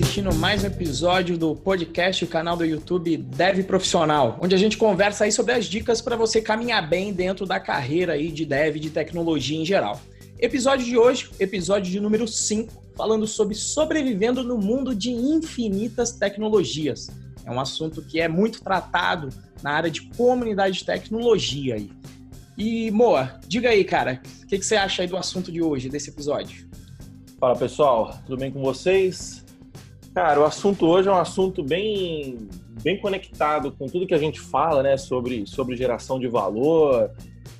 assistindo mais um episódio do podcast, o canal do YouTube Dev Profissional, onde a gente conversa aí sobre as dicas para você caminhar bem dentro da carreira aí de dev de tecnologia em geral. Episódio de hoje, episódio de número 5, falando sobre sobrevivendo no mundo de infinitas tecnologias. É um assunto que é muito tratado na área de comunidade de tecnologia aí. E, Moa, diga aí, cara, o que, que você acha aí do assunto de hoje, desse episódio? Fala pessoal, tudo bem com vocês? Cara, o assunto hoje é um assunto bem, bem conectado com tudo que a gente fala, né? Sobre, sobre geração de valor,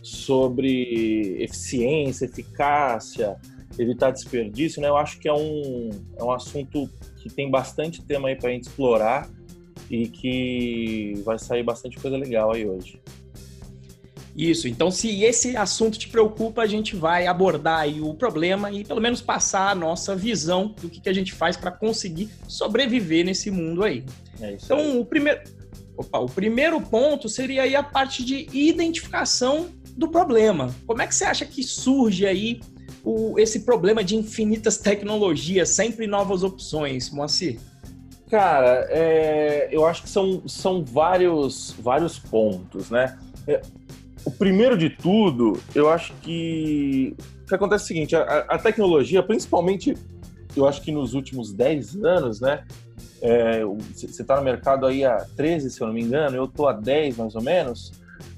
sobre eficiência, eficácia, evitar desperdício, né? Eu acho que é um, é um assunto que tem bastante tema aí para a gente explorar e que vai sair bastante coisa legal aí hoje. Isso, então se esse assunto te preocupa, a gente vai abordar aí o problema e pelo menos passar a nossa visão do que, que a gente faz para conseguir sobreviver nesse mundo aí. É então, aí. o primeiro, opa, o primeiro ponto seria aí a parte de identificação do problema. Como é que você acha que surge aí o, esse problema de infinitas tecnologias, sempre novas opções, Moacir? Cara, é, eu acho que são, são vários, vários pontos, né? É, o primeiro de tudo, eu acho que o que acontece é o seguinte, a, a tecnologia, principalmente, eu acho que nos últimos 10 anos, né? Você é, está no mercado aí há 13, se eu não me engano, eu estou há 10 mais ou menos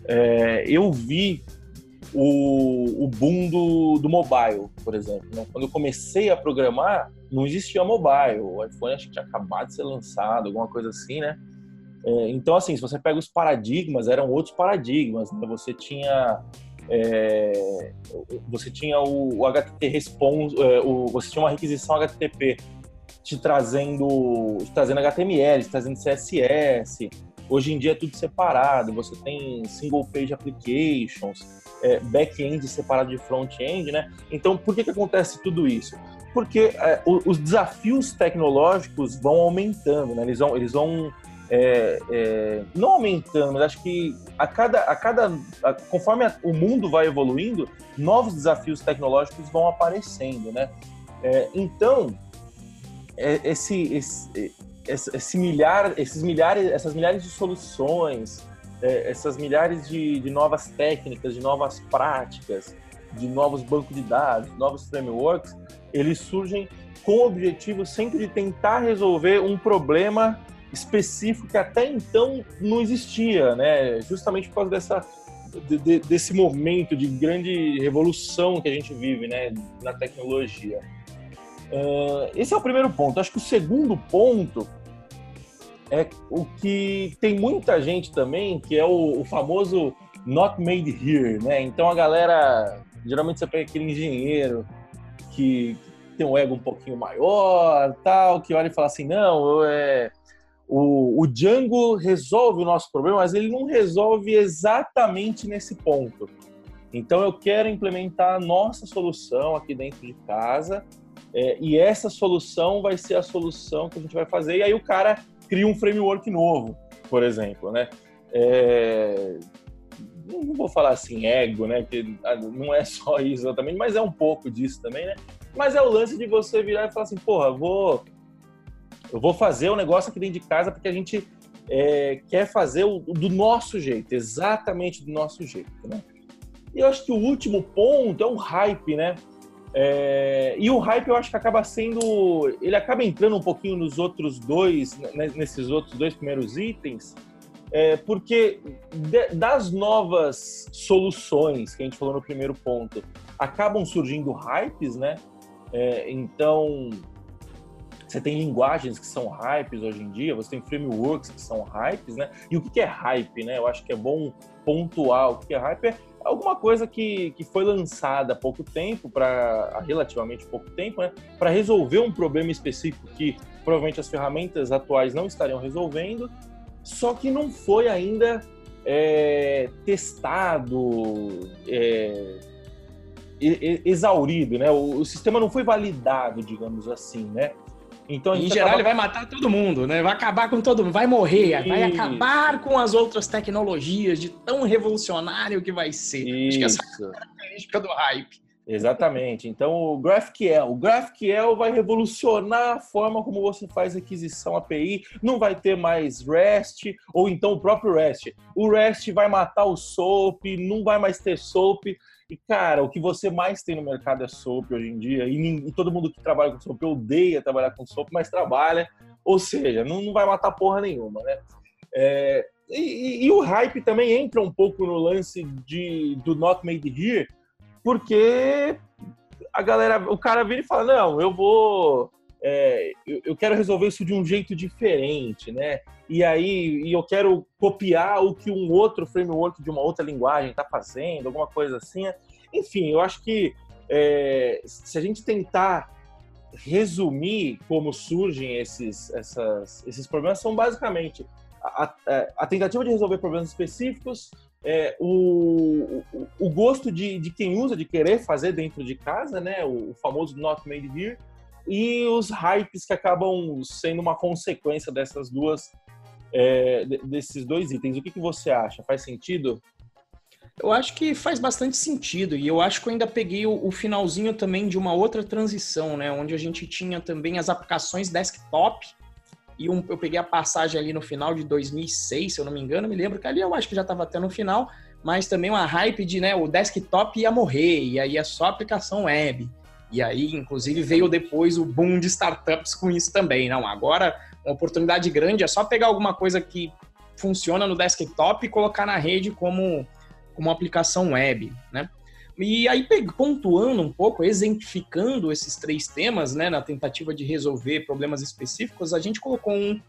é, eu vi o, o boom do, do mobile, por exemplo. Né? Quando eu comecei a programar, não existia mobile. O iPhone acho que tinha acabado de ser lançado, alguma coisa assim, né? É, então, assim, se você pega os paradigmas, eram outros paradigmas. Né? Você tinha é, você tinha o, o HTTP response, é, o, você tinha uma requisição HTTP te trazendo, te trazendo HTML, te trazendo CSS. Hoje em dia é tudo separado, você tem single page applications, é, back-end separado de front-end, né? Então, por que, que acontece tudo isso? Porque é, os desafios tecnológicos vão aumentando, né? Eles vão, eles vão é, é, não aumentando, mas acho que a cada, a cada a, conforme a, o mundo vai evoluindo, novos desafios tecnológicos vão aparecendo, né? É, então, é, esse, esse, esse milhar, esses milhares, essas milhares de soluções, é, essas milhares de, de, novas técnicas, de novas práticas, de novos bancos de dados, novos frameworks, eles surgem com o objetivo sempre de tentar resolver um problema específico que até então não existia, né? Justamente por causa dessa de, de, desse momento de grande revolução que a gente vive, né, na tecnologia. Uh, esse é o primeiro ponto. Acho que o segundo ponto é o que tem muita gente também, que é o, o famoso not made here, né? Então a galera, geralmente você pega aquele engenheiro que tem um ego um pouquinho maior, tal, que olha e fala assim, não, é, o, o Django resolve o nosso problema, mas ele não resolve exatamente nesse ponto. Então eu quero implementar a nossa solução aqui dentro de casa é, e essa solução vai ser a solução que a gente vai fazer. E aí o cara cria um framework novo, por exemplo, né? É, não vou falar assim ego, né? Que não é só isso exatamente, mas é um pouco disso também, né? Mas é o lance de você virar e falar assim, porra, vou, eu vou fazer o um negócio aqui dentro de casa porque a gente é, quer fazer o, do nosso jeito, exatamente do nosso jeito, né? E eu acho que o último ponto é o hype, né? É, e o hype eu acho que acaba sendo. Ele acaba entrando um pouquinho nos outros dois, né, nesses outros dois primeiros itens, é, porque de, das novas soluções que a gente falou no primeiro ponto, acabam surgindo hypes, né? É, então, você tem linguagens que são hypes hoje em dia, você tem frameworks que são hypes, né? E o que é hype, né? Eu acho que é bom pontuar o que é hype. É alguma coisa que, que foi lançada há pouco tempo, para relativamente pouco tempo, né, para resolver um problema específico que provavelmente as ferramentas atuais não estariam resolvendo, só que não foi ainda é, testado, é, exaurido, né? O, o, sistema não foi validado, digamos assim, né? Então, em geral, acaba... ele vai matar todo mundo, né? Vai acabar com todo mundo, vai morrer, Isso. vai acabar com as outras tecnologias de tão revolucionário que vai ser. Isso. Acho que essa é a característica do hype. Exatamente. Então, o GraphQL. O GraphQL vai revolucionar a forma como você faz aquisição API. Não vai ter mais REST, ou então o próprio REST. O REST vai matar o SOAP, não vai mais ter SOAP. E, cara, o que você mais tem no mercado é SOAP hoje em dia. E, e todo mundo que trabalha com SOAP odeia trabalhar com SOAP, mas trabalha. Ou seja, não, não vai matar porra nenhuma, né? É, e, e, e, o hype também entra um pouco no lance de, do Not Made Here, porque a galera, o cara vira e fala, não, eu vou, é, eu, eu, quero resolver isso de um jeito diferente, né? E aí, e eu quero copiar o que um outro framework de uma outra linguagem está fazendo, alguma coisa assim. Enfim, eu acho que é, se a gente tentar resumir como surgem esses, essas, esses problemas, são basicamente a, a, a tentativa de resolver problemas específicos, é, o, o, o, gosto de, de quem usa, de querer fazer dentro de casa, né? O, o, famoso not made here, e os hypes que acabam sendo uma consequência dessas duas, é, desses dois itens. O que, que você acha? Faz sentido? Eu acho que faz bastante sentido, e eu acho que eu ainda peguei o, o finalzinho também de uma outra transição, né? Onde a gente tinha também as aplicações desktop, e um, eu peguei a passagem ali no final de 2006, se eu não me engano, me lembro que ali eu acho que já estava até no final, mas também uma hype de, né, o desktop ia morrer, e aí é só aplicação web. E aí, inclusive, veio depois o boom de startups com isso também. Não, agora uma oportunidade grande é só pegar alguma coisa que funciona no desktop e colocar na rede como, como aplicação web, né? E aí, pontuando um pouco, exemplificando esses três temas, né, na tentativa de resolver problemas específicos, a gente colocou um,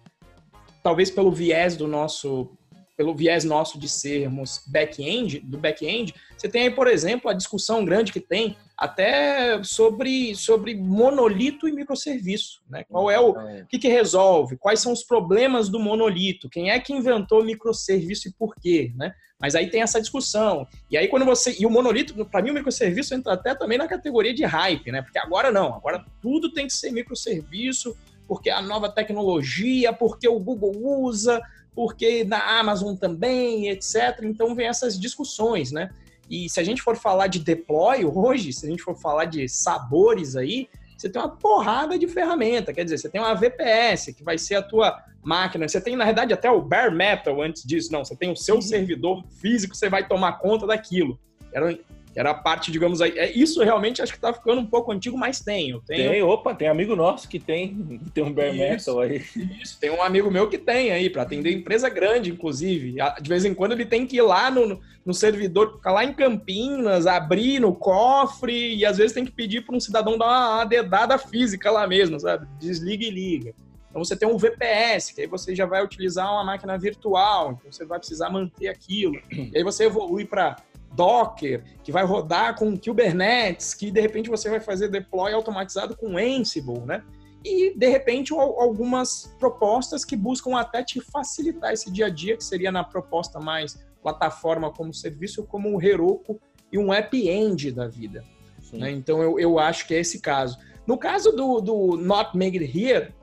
talvez pelo viés do nosso, pelo viés nosso de sermos back-end, do back-end, você tem aí, por exemplo, a discussão grande que tem até sobre, sobre monolito e microserviço, né? Qual é o, o que, que resolve? Quais são os problemas do monolito? Quem é que inventou microserviço e por quê, né? Mas aí tem essa discussão. E aí quando você e o monolito, para mim o microserviço entra até também na categoria de hype, né? Porque agora não, agora tudo tem que ser microserviço, porque a nova tecnologia, porque o Google usa, porque na Amazon também, etc. Então vem essas discussões, né? E se a gente for falar de deploy hoje, se a gente for falar de sabores aí, você tem uma porrada de ferramenta. Quer dizer, você tem uma VPS, que vai ser a tua máquina. Você tem, na verdade, até o bare metal antes disso. Não, você tem o seu uhum. servidor físico, você vai tomar conta daquilo. Era era a parte, digamos aí. É, isso realmente acho que tá ficando um pouco antigo, mas tem. Eu tenho... Tem, opa, tem amigo nosso que tem, tem um bare metal aí. Isso, tem um amigo meu que tem aí, para atender empresa grande, inclusive. De vez em quando ele tem que ir lá no, no servidor, ficar lá em Campinas, abrir no cofre, e às vezes tem que pedir para um cidadão dar uma, uma dedada física lá mesmo, sabe? Desliga e liga. Então você tem um VPS, que aí você já vai utilizar uma máquina virtual, então você vai precisar manter aquilo. E aí você evolui para Docker, que vai rodar com Kubernetes, que de repente você vai fazer deploy automatizado com Ansible, né? E de repente algumas propostas que buscam até te facilitar esse dia a dia, que seria na proposta mais plataforma como serviço, como o Heroku e um app-end da vida. Né? Então eu, eu acho que é esse caso. No caso do, do Not Made Here,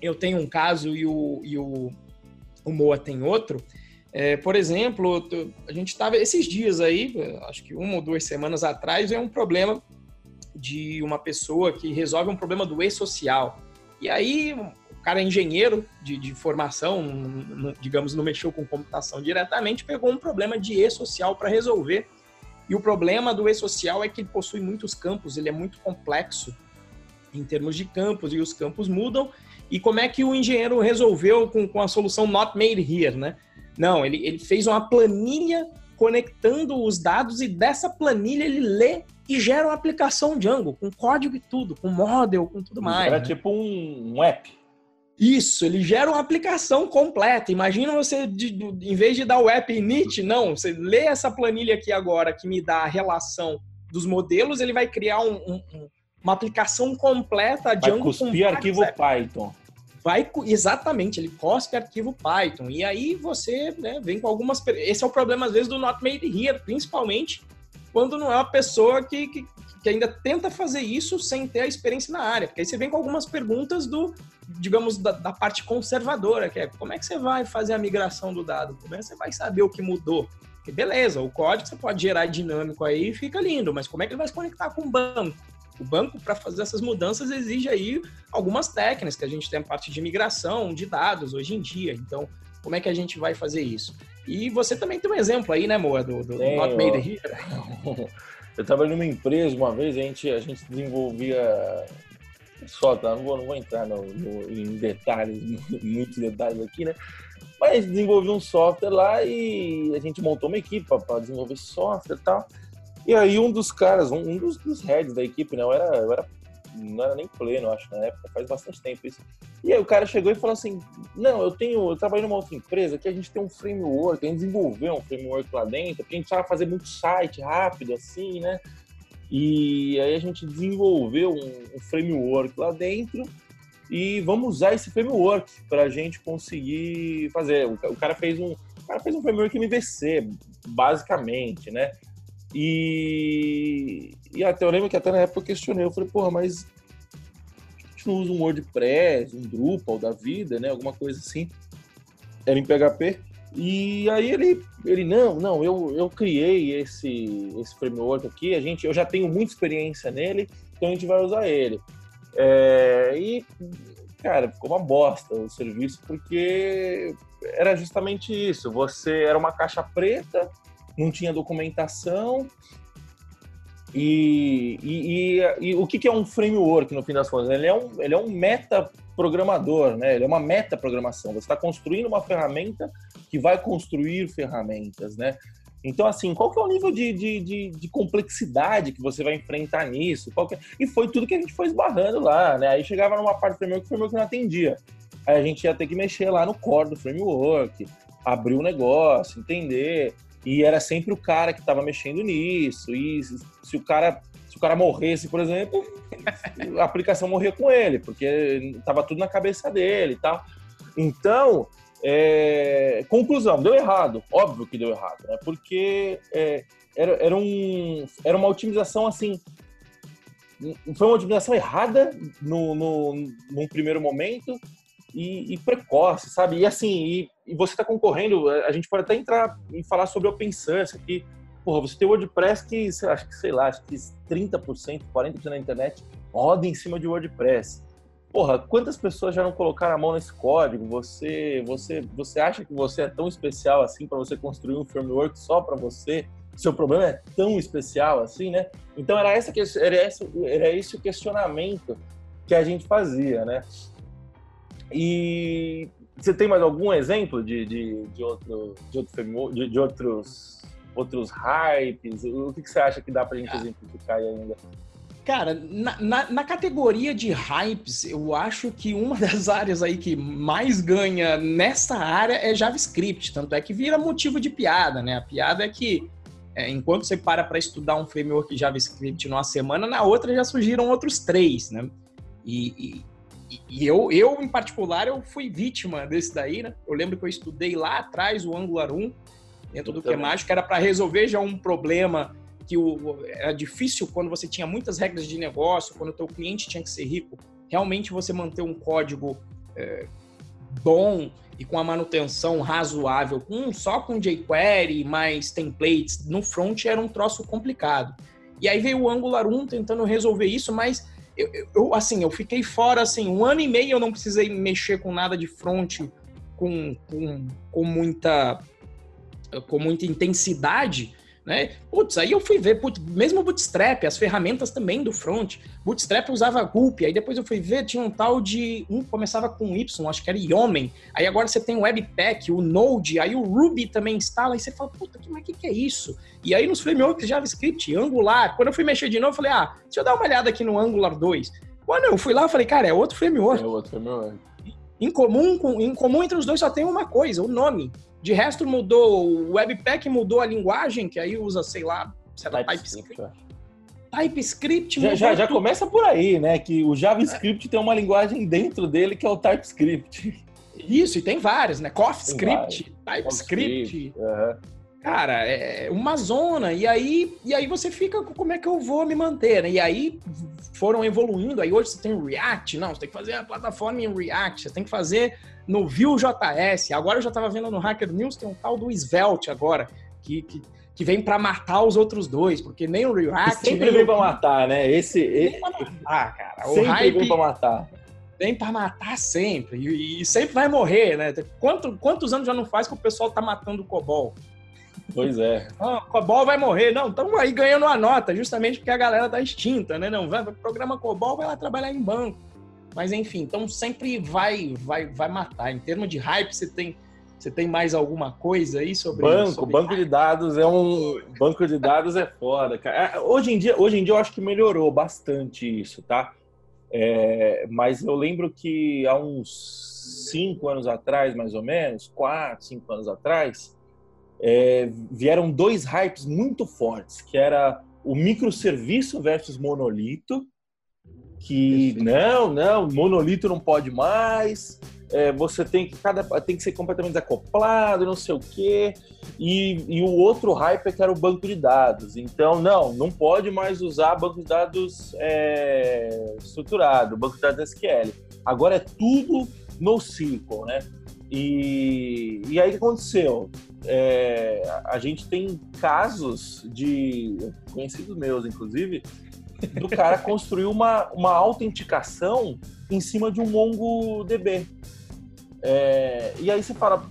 eu tenho um caso e o, e o, o Moa tem outro, é, por exemplo, a gente estava esses dias aí, acho que uma ou duas semanas atrás, é um problema de uma pessoa que resolve um problema do e-social. E aí, o cara é engenheiro de, de formação, digamos, não mexeu com computação diretamente, pegou um problema de e-social para resolver. E o problema do e-social é que ele possui muitos campos, ele é muito complexo em termos de campos, e os campos mudam. E como é que o engenheiro resolveu com, com a solução not made here, né? Não, ele, ele fez uma planilha conectando os dados e dessa planilha ele lê e gera uma aplicação Django, com código e tudo, com model, com tudo mais. Era né? tipo um, um, app. Isso, ele gera uma aplicação completa. Imagina você, de, de, em vez de dar o app init, não, você lê essa planilha aqui agora que me dá a relação dos modelos, ele vai criar um, um, uma aplicação completa Django. Vai cuspir arquivo Python vai exatamente, ele cospe arquivo Python. E aí você né, vem com algumas. Esse é o problema, às vezes, do Not Made Here, principalmente quando não é uma pessoa que, que, que, ainda tenta fazer isso sem ter a experiência na área. Porque aí você vem com algumas perguntas do, digamos, da, da parte conservadora, que é como é que você vai fazer a migração do dado? Como é que você vai saber o que mudou? Beleza, o código você pode gerar dinâmico aí fica lindo, mas como é que ele vai se conectar com o banco? O banco, para fazer essas mudanças, exige aí algumas técnicas que a gente tem a parte de migração de dados hoje em dia. Então, como é que a gente vai fazer isso? E você também tem um exemplo aí, né, Moa, do, do Not Made Here. Eu trabalhei numa empresa uma vez, a gente, a gente desenvolvia só, tá? Não vou, não vou entrar no, no, em detalhes, muitos detalhes aqui, né? Mas desenvolvi um software lá e a gente montou uma equipe para desenvolver software e tal. E aí um dos caras, um, um dos, dos, heads da equipe, né? Eu era, eu era, não era nem pleno, acho, na época, faz bastante tempo isso. E aí o cara chegou e falou assim, não, eu tenho, eu trabalho numa outra empresa que a gente tem um framework, a gente desenvolveu um framework lá dentro, porque a gente precisava fazer muito site rápido, assim, né? E aí a gente desenvolveu um, um framework lá dentro e vamos usar esse framework para a gente conseguir fazer. O, cara fez um, o cara fez um framework MVC, basicamente, né? E, e até eu lembro que até na época eu questionei, eu falei, porra, mas a gente não usa um WordPress, um Drupal da vida, né? Alguma coisa assim. Era em PHP. E aí ele, ele não, não, eu, eu criei esse, esse framework aqui, a gente, eu já tenho muita experiência nele, então a gente vai usar ele. É, e, cara, ficou uma bosta o serviço, porque era justamente isso. Você era uma caixa preta, não tinha documentação. E, e, e, e o que, que é um framework, no fim das contas? Ele é um, ele é um meta programador, né? Ele é uma meta programação. Você está construindo uma ferramenta que vai construir ferramentas, né? Então, assim, qual que é o nível de, de, de, de complexidade que você vai enfrentar nisso? É... E foi tudo que a gente foi esbarrando lá, né? Aí chegava numa parte do framework que o framework não atendia. Aí a gente ia ter que mexer lá no core do framework, abrir o negócio, entender. E era sempre o cara que estava mexendo nisso. E se o cara se o cara morresse, por exemplo, a aplicação morria com ele, porque estava tudo na cabeça dele e tal. Então, é, conclusão, deu errado. Óbvio que deu errado, né? Porque é, era, era, um, era uma otimização assim. Foi uma otimização errada no, no, num primeiro momento e, e precoce, sabe? E assim, e, e você está concorrendo, a gente pode até entrar e falar sobre open source aqui. Porra, você tem WordPress que, acho que, sei lá, acho que 30%, 40% da internet roda em cima de WordPress porra, quantas pessoas já não colocaram a mão nesse código? Você, você, você acha que você é tão especial assim para você construir um framework só para você? Seu problema é tão especial assim, né? Então era essa era esse, era esse o questionamento que a gente fazia, né? E você tem mais algum exemplo de, de, de outro de outro de, de outros outros hypes? O que, que você acha que dá para a gente ah. exemplificar ainda? Cara, na, na, na, categoria de hypes, eu acho que uma das áreas aí que mais ganha nessa área é JavaScript. Tanto é que vira motivo de piada, né? A piada é que é, enquanto você para para estudar um framework JavaScript numa semana, na outra já surgiram outros três, né? E, e, e eu, eu, em particular, eu fui vítima desse daí, né? Eu lembro que eu estudei lá atrás o Angular 1, dentro do que é mágico, era para resolver já um problema que o, era difícil quando você tinha muitas regras de negócio, quando o teu cliente tinha que ser rico, realmente você manter um código é, bom e com a manutenção razoável, com, só com jQuery mais templates no front era um troço complicado. E aí veio o Angular 1 tentando resolver isso, mas eu, eu, assim, eu fiquei fora, assim, um ano e meio eu não precisei mexer com nada de front com, com, com muita com muita intensidade, né? Putz, aí eu fui ver, putz, mesmo o Bootstrap, as ferramentas também do front. Bootstrap usava Gulp, aí depois eu fui ver, tinha um tal de. Um começava com Y, acho que era Yomen. Aí agora você tem o Webpack, o Node, aí o Ruby também instala, e você fala, puta, que, mas que, que é isso? E aí nos frameworks JavaScript, Angular, quando eu fui mexer de novo, eu falei, ah, deixa eu dar uma olhada aqui no Angular 2. Quando eu fui lá, eu falei, cara, é outro framework. É outro framework. Em comum, em comum entre os dois só tem uma coisa, o nome. De resto, mudou. O Webpack mudou a linguagem, que aí usa, sei lá, sei lá, TypeScript. TypeScript já, já, já, começa por aí, né? Que o JavaScript é. tem uma linguagem dentro dele que é o TypeScript. Isso, e tem várias, né? CoffeeScript, TypeScript. Uhum. Cara, é uma zona. E aí, e aí você fica como é que eu vou me manter, né? E aí foram evoluindo. Aí hoje você tem React, não, você tem que fazer a plataforma em React, você tem que fazer no Vue.js. Agora eu já estava vendo no Hacker News, tem um tal do Svelte agora, que, que, que vem para matar os outros dois, porque nem o React. Que sempre vem para matar, né? Esse. Vem pra matar, cara. O sempre hype vem para matar. Vem para matar sempre. E, e, sempre vai morrer, né? Quanto, quantos anos já não faz que o pessoal tá matando o Cobol? Pois é. Ah, Cobol vai morrer. Não, estamos aí ganhando uma nota, justamente porque a galera tá extinta, né? Não, vai, programa Cobol, vai lá trabalhar em banco. Mas enfim, então sempre vai, vai, vai matar. Em termos de hype, você tem, você tem mais alguma coisa aí sobre banco? Sobre banco hype? de dados é um banco de dados é foda, cara. É, hoje em dia, hoje em dia eu acho que melhorou bastante isso, tá? É, mas eu lembro que há uns cinco anos atrás, mais ou menos, quatro, cinco anos atrás, é, vieram dois hypes muito fortes, que era o microserviço versus monolito, que não, não, monolito não pode mais, é, você tem que cada tem que ser completamente desacoplado, não sei o quê. E, e o outro hype é que era o banco de dados. Então, não, não pode mais usar banco de dados é, estruturado, banco de dados SQL. Agora é tudo no SQL, né? E, e aí o que aconteceu? É, a gente tem casos de conhecidos meus, inclusive, do cara construir uma, uma autenticação em cima de um MongoDB. É, e aí você fala,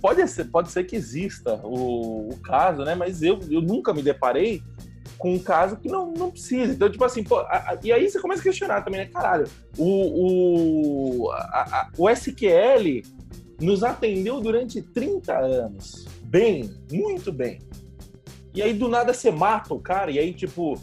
pode ser, pode ser que exista o, o caso, né? Mas eu, eu nunca me deparei com um caso que não, não precisa. Então, tipo assim, pô, a, a, e aí você começa a questionar também, né? Caralho, o, o, a, o SQL nos atendeu durante 30 anos. Bem, muito bem. E aí, do nada, você mata o cara, e aí, tipo,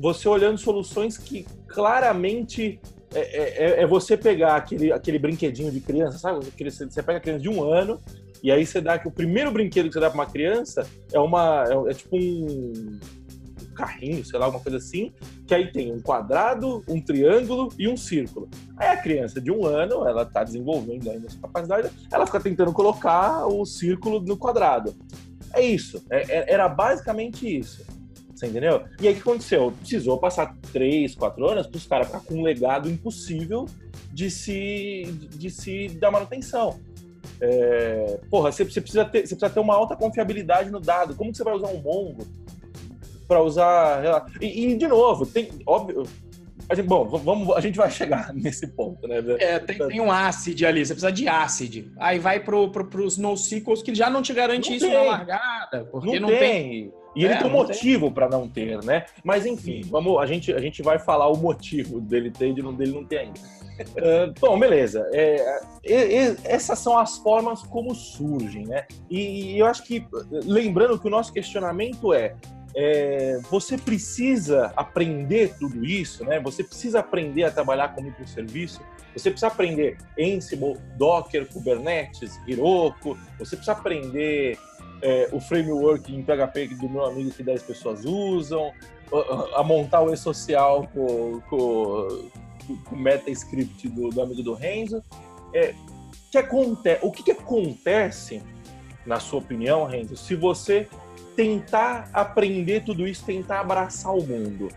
você olhando soluções que claramente é, é, é, é você pegar aquele, aquele brinquedinho de criança, sabe? Aquele, você pega a criança de um ano e aí você dá que o primeiro brinquedo que você dá para uma criança é uma é, é tipo um carrinho, sei lá, alguma coisa assim, que aí tem um quadrado, um triângulo e um círculo. Aí a criança de um ano, ela está desenvolvendo ainda essa capacidade, ela fica tentando colocar o círculo no quadrado. É isso, é, é, era basicamente isso. Você entendeu? E aí o que aconteceu? Precisou passar três, quatro anos para os caras ficar com um legado impossível de se, de se dar manutenção. É, porra, você, você, precisa ter, você precisa ter uma alta confiabilidade no dado. Como que você vai usar um Mongo para usar. E, e, de novo, tem. Óbvio. A gente, bom, vamos, a gente vai chegar nesse ponto, né? É, tem, tem um ACID ali, você precisa de ACID. Aí vai pro, pro, pros NoSQLs que já não te garante não isso tem. na largada. Porque não, não tem. tem. E ele é, tem um motivo para não ter, né? Mas enfim, vamos, a gente, a gente vai falar o motivo dele ter e de não, dele não ter ainda. uh, bom, beleza. É, é, essas são as formas como surgem, né? E, e, eu acho que, lembrando que o nosso questionamento é, é, você precisa aprender tudo isso, né? Você precisa aprender a trabalhar com microserviço, você precisa aprender Ansible, Docker, Kubernetes, Heroku, você precisa aprender é, o framework em PHP do meu amigo que 10 pessoas usam, a, montar o e-social com, com, com o meta-script do, do, amigo do Renzo. É, que aconte, o que, que acontece, na sua opinião, Renzo, se você tentar aprender tudo isso, tentar abraçar o mundo?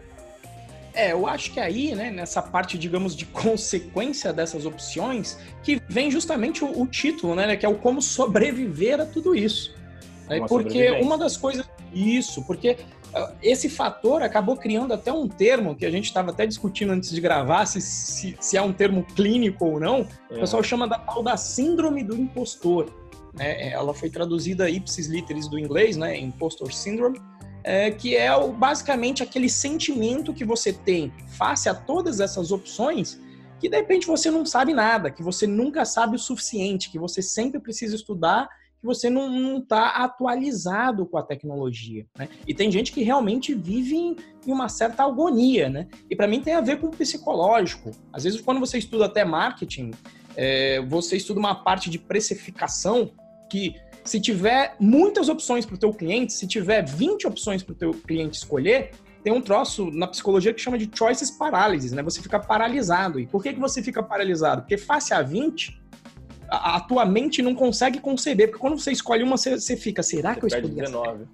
É, eu acho que aí, né, nessa parte, digamos, de consequência dessas opções, que vem justamente o, o título, né, que é o como sobreviver a tudo isso. É porque uma das coisas. Isso, porque uh, esse fator acabou criando até um termo que a gente estava até discutindo antes de gravar, se, se, se, é um termo clínico ou não. É. O pessoal chama da tal da síndrome do impostor. Né? Ela foi traduzida ipsis literis do inglês, né? Impostor Syndrome. É, que é o, basicamente aquele sentimento que você tem face a todas essas opções que de repente você não sabe nada, que você nunca sabe o suficiente, que você sempre precisa estudar que você não está atualizado com a tecnologia. Né? E tem gente que realmente vive em, em uma certa agonia, né? E para mim tem a ver com o psicológico. Às vezes, quando você estuda até marketing, é, você estuda uma parte de precificação que se tiver muitas opções para o teu cliente, se tiver 20 opções para o teu cliente escolher, tem um troço na psicologia que chama de choices paralysis, né? Você fica paralisado. E por que, que você fica paralisado? Porque face a 20, a, a, tua mente não consegue conceber, porque quando você escolhe uma, você, você fica, será você que eu escolhi 19. a certa?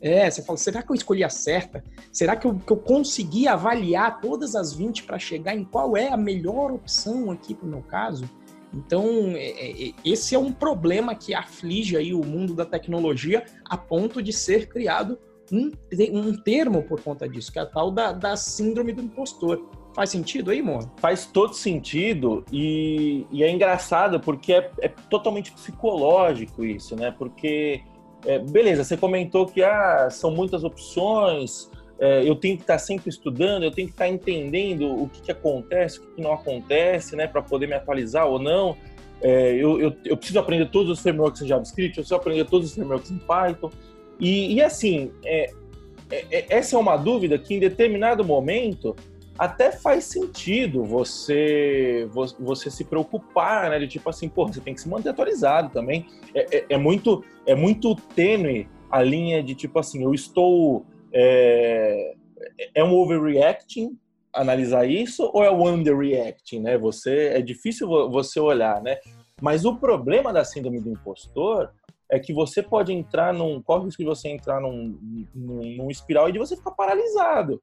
É, você fala, será que eu escolhi a certa? Será que eu, que eu consegui avaliar todas as 20 para chegar em qual é a melhor opção aqui para o meu caso? Então, é, é, esse é um problema que aflige aí o mundo da tecnologia a ponto de ser criado um, um termo por conta disso, que é a tal da, da síndrome do impostor. Faz sentido aí, Moa? Faz todo sentido e, e é engraçado porque é, é, totalmente psicológico isso, né? Porque, é, beleza, você comentou que ah, são muitas opções, é, eu tenho que estar sempre estudando, eu tenho que estar entendendo o que, que acontece, o que, que não acontece, né? Para poder me atualizar ou não. É, eu, eu, eu, preciso aprender todos os frameworks em JavaScript, eu preciso aprender todos os frameworks em Python. E, e assim, é, é, é, essa é uma dúvida que em determinado momento até faz sentido você você se preocupar, né? De tipo assim, pô, você tem que se manter atualizado também. É, é, é muito é muito tênue a linha de tipo assim, eu estou é, é um overreacting analisar isso ou é um underreacting, né? Você é difícil você olhar, né? Mas o problema da síndrome do impostor é que você pode entrar num. Corre o risco de você entrar num, num, num, espiral e de você ficar paralisado.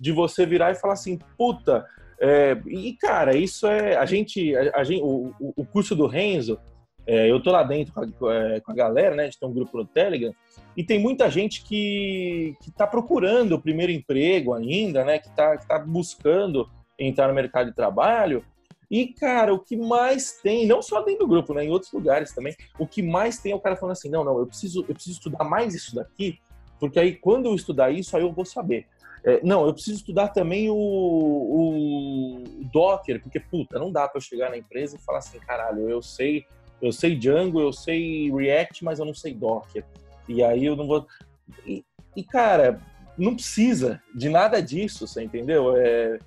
De você virar e falar assim, puta. É, e, cara, isso é. A gente. A, a gente o, o curso do Renzo, é, eu tô lá dentro com a, com a, galera, né? A gente tem um grupo no Telegram, e tem muita gente que, que tá procurando o primeiro emprego ainda, né? Que tá, que tá buscando entrar no mercado de trabalho. E, cara, o que mais tem, não só dentro do grupo, né, em outros lugares também, o que mais tem é o cara falando assim: não, não, eu preciso, eu preciso estudar mais isso daqui, porque aí quando eu estudar isso, aí eu vou saber. É, não, eu preciso estudar também o, o, Docker, porque, puta, não dá para eu chegar na empresa e falar assim: caralho, eu sei, eu sei Django, eu sei React, mas eu não sei Docker. E aí eu não vou. E, e cara, não precisa de nada disso, você entendeu? É,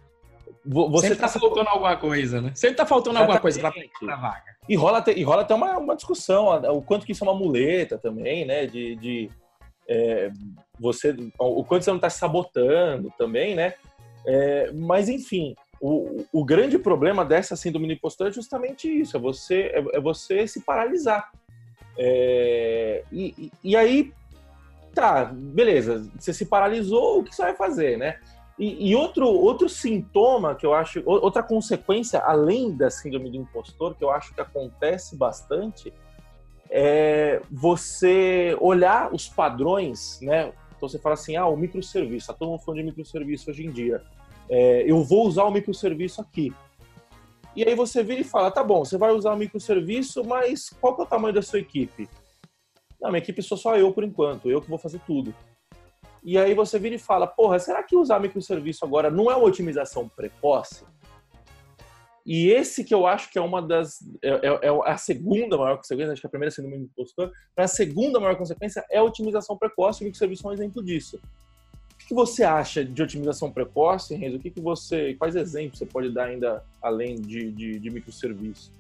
você Sempre tá, tá faltando alguma coisa, né? Sempre tá faltando alguma coisa para vaga. E rola até, e rola até uma, uma discussão, o quanto que isso é uma muleta também, né? De, de é, você, o quanto você não está sabotando também, né? É, mas enfim, o, o grande problema dessa síndrome do impostor é justamente isso, é você, é, é você se paralisar. É, e, e aí, tá, beleza, você se paralisou, o que você vai fazer, né? E, e, outro, outro sintoma que eu acho, outra consequência, além da síndrome do impostor, que eu acho que acontece bastante, é você olhar os padrões, né? Então você fala assim, ah, o microserviço, tá todo mundo falando de microserviço hoje em dia. É, eu vou usar o microserviço aqui. E aí você vira e fala, tá bom, você vai usar o microserviço, mas qual que é o tamanho da sua equipe? Não, minha equipe sou só eu por enquanto, eu que vou fazer tudo. E aí você vira e fala, porra, será que usar microserviço agora não é uma otimização precoce? E esse que eu acho que é uma das. É, é, é a segunda maior consequência, acho que a primeira sendo muito impostor, mas a segunda maior consequência é a otimização precoce, e o microserviço é um exemplo disso. O que você acha de otimização precoce, Renzo? O que, que você. Quais exemplos você pode dar ainda além de, de, de microserviço?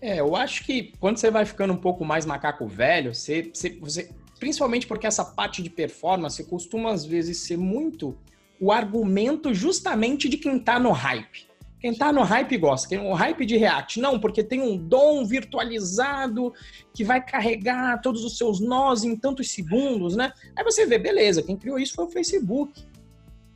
É, eu acho que quando você vai ficando um pouco mais macaco velho, você, você, você principalmente porque essa parte de performance costuma às vezes ser muito o argumento justamente de quem está no hype. Quem está no hype gosta, quem o hype de React, não, porque tem um dom virtualizado que vai carregar todos os seus nós em tantos segundos, né? Aí você vê, beleza, quem criou isso foi o Facebook.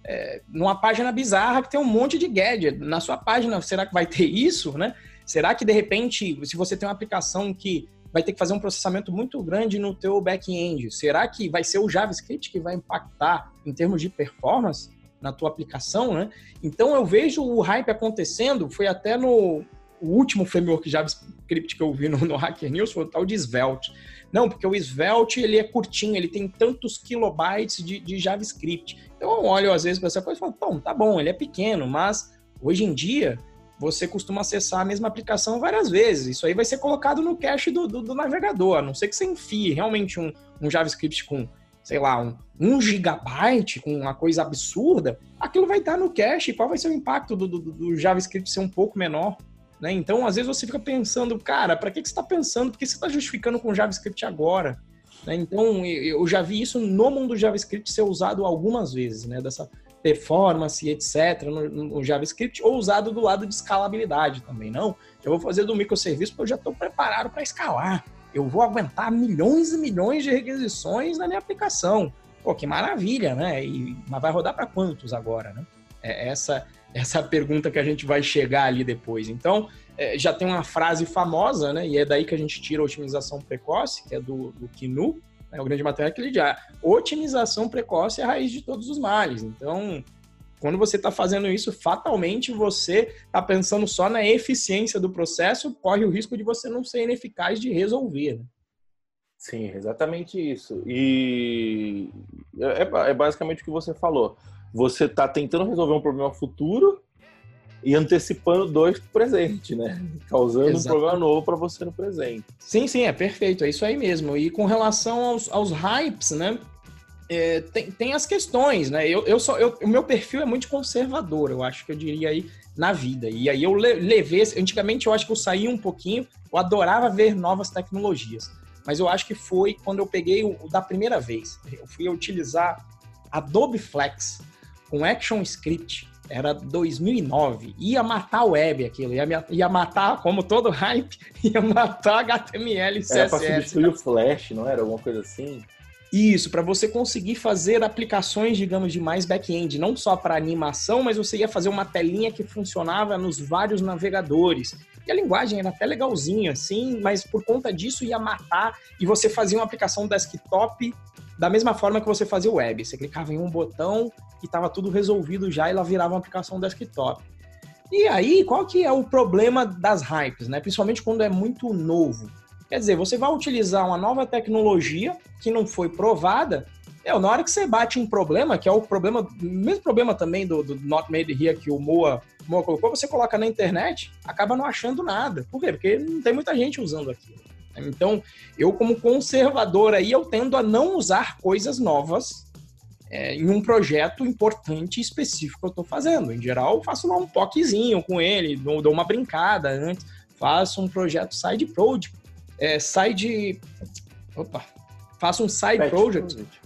É, numa página bizarra que tem um monte de gadget. Na sua página, será que vai ter isso, né? Será que de repente, se você tem uma aplicação que vai ter que fazer um processamento muito grande no teu back-end. Será que vai ser o JavaScript que vai impactar em termos de performance na tua aplicação, né? Então eu vejo o hype acontecendo, foi até no último framework JavaScript que eu vi no, no Hacker News, foi o tal de Svelte. Não, porque o Svelte ele é curtinho, ele tem tantos kilobytes de, de JavaScript. Então eu olho às vezes para essa coisa e falo, pô, tá bom, ele é pequeno, mas hoje em dia você costuma acessar a mesma aplicação várias vezes. Isso aí vai ser colocado no cache do, do, do navegador, a não ser que você enfie realmente um, um JavaScript com, sei lá, um, um gigabyte, com uma coisa absurda, aquilo vai estar no cache. Qual vai ser o impacto do, do, do JavaScript ser um pouco menor? Né? Então, às vezes você fica pensando, cara, para que, que você está pensando? Por que você está justificando com JavaScript agora? Né? Então, eu já vi isso no mundo JavaScript ser usado algumas vezes, né? Dessa performance, etc., no, no, JavaScript, ou usado do lado de escalabilidade também. Não, eu vou fazer do microserviço porque eu já estou preparado para escalar. Eu vou aguentar milhões e milhões de requisições na minha aplicação. Pô, que maravilha, né? E, mas vai rodar para quantos agora, né? É essa essa pergunta que a gente vai chegar ali depois. Então, é, já tem uma frase famosa, né? E é daí que a gente tira a otimização precoce, que é do, do Kinu, né, o grande matemático, ele diz, otimização precoce é a raiz de todos os males. Então, quando você está fazendo isso, fatalmente você está pensando só na eficiência do processo, corre o risco de você não ser ineficaz de resolver. Né? Sim, exatamente isso. E é, é, é basicamente o que você falou. Você está tentando resolver um problema futuro e antecipando dois pro presente, né? Causando Exatamente. um problema novo para você no presente. Sim, sim, é perfeito, é isso aí mesmo. E com relação aos, aos hypes, né? É, tem, tem as questões, né? Eu, eu só, eu, o meu perfil é muito conservador, eu acho que eu diria aí na vida. E aí eu levei, antigamente eu acho que eu saí um pouquinho, eu adorava ver novas tecnologias mas eu acho que foi quando eu peguei o, da primeira vez. Eu fui utilizar Adobe Flex com ActionScript. Era 2009. Ia matar a web aquilo. Ia, ia matar, como todo hype, ia matar HTML e CSS. Era para substituir o Flash, não era? Alguma coisa assim? Isso, para você conseguir fazer aplicações, digamos, de mais back-end, não só para animação, mas você ia fazer uma telinha que funcionava nos vários navegadores. E a linguagem era até legalzinha, assim, mas por conta disso ia matar e você fazia uma aplicação desktop da mesma forma que você fazia web. Você clicava em um botão e estava tudo resolvido já e ela virava uma aplicação desktop. E aí, qual que é o problema das hypes, né? Principalmente quando é muito novo. Quer dizer, você vai utilizar uma nova tecnologia que não foi provada. É, na hora que você bate um problema, que é o problema, mesmo problema também do, do Not Made Here que o Moa Moa colocou, você coloca na internet, acaba não achando nada. Por quê? Porque não tem muita gente usando aquilo. Então, eu como conservador aí, eu tendo a não usar coisas novas é, em um projeto importante e específico que eu estou fazendo. Em geral, faço lá um toquezinho com ele, dou uma brincada antes, faço um projeto side project, é, side... Opa! Faço um side project. project.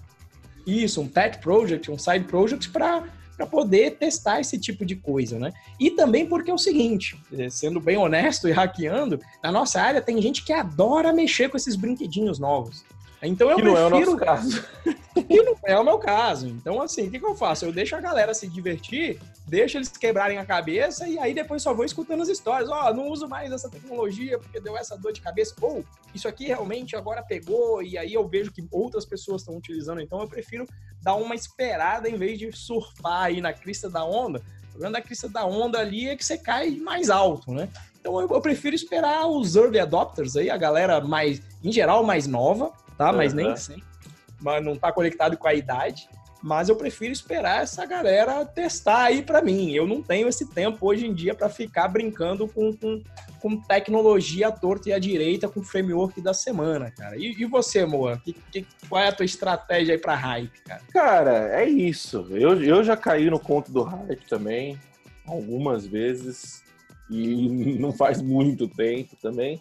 Isso, um pet project, um side project para para poder testar esse tipo de coisa, né? E também porque é o seguinte, é, sendo bem honesto e hackeando, na nossa área tem gente que adora mexer com esses brinquedinhos novos. Então eu que prefiro. Não é o nosso caso. que não é o meu caso. Então, assim, o que, que eu faço? Eu deixo a galera se divertir, deixo eles quebrarem a cabeça e aí depois só vou escutando as histórias. Ó, oh, não uso mais essa tecnologia porque deu essa dor de cabeça. Ou isso aqui realmente agora pegou e aí eu vejo que outras pessoas estão utilizando. Então eu prefiro dar uma esperada em vez de surfar aí na crista da onda. O problema da crista da onda ali é que você cai mais alto, né? Então eu, eu prefiro esperar os early adopters aí, a galera mais, em geral, mais nova, tá? Mas nem sempre. Mas não tá conectado com a idade. Mas eu prefiro esperar essa galera testar aí para mim. Eu não tenho esse tempo hoje em dia para ficar brincando com, com, com, tecnologia à torta e à direita com o framework da semana, cara. E, e você, Moa? Que, que, qual é a tua estratégia aí para hype, cara? Cara, é isso. Eu, eu já caí no conto do hype também, algumas vezes, e não faz muito tempo também.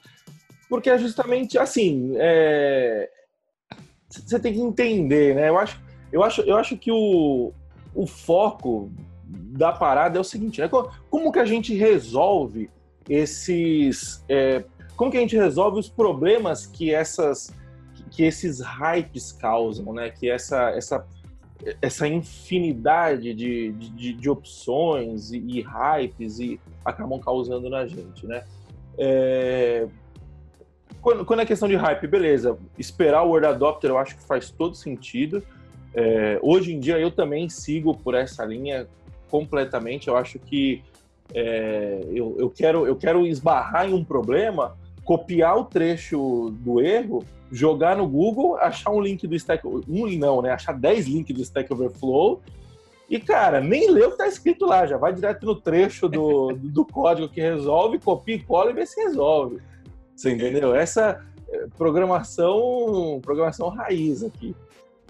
Porque é justamente assim, é, você tem que entender, né? Eu acho, eu acho, eu acho que o, o foco da parada é o seguinte, né? Como que a gente resolve esses... É, como que a gente resolve os problemas que essas que esses hypes causam, né? Que essa essa essa infinidade de, de, de opções e, e, hypes e acabam causando na gente, né? É, quando, quando é questão de hype, beleza, esperar o Word Adopter eu acho que faz todo sentido. É, hoje em dia eu também sigo por essa linha completamente. Eu acho que é, eu, eu, quero, eu quero esbarrar em um problema, copiar o trecho do erro, jogar no Google, achar um link do Stack, um não, né? Achar 10 links do Stack Overflow e, cara, nem lê o que tá escrito lá, já vai direto no trecho do, do código que resolve, copia e cola e vê se resolve. Você entendeu? Essa é, programação, programação raiz aqui.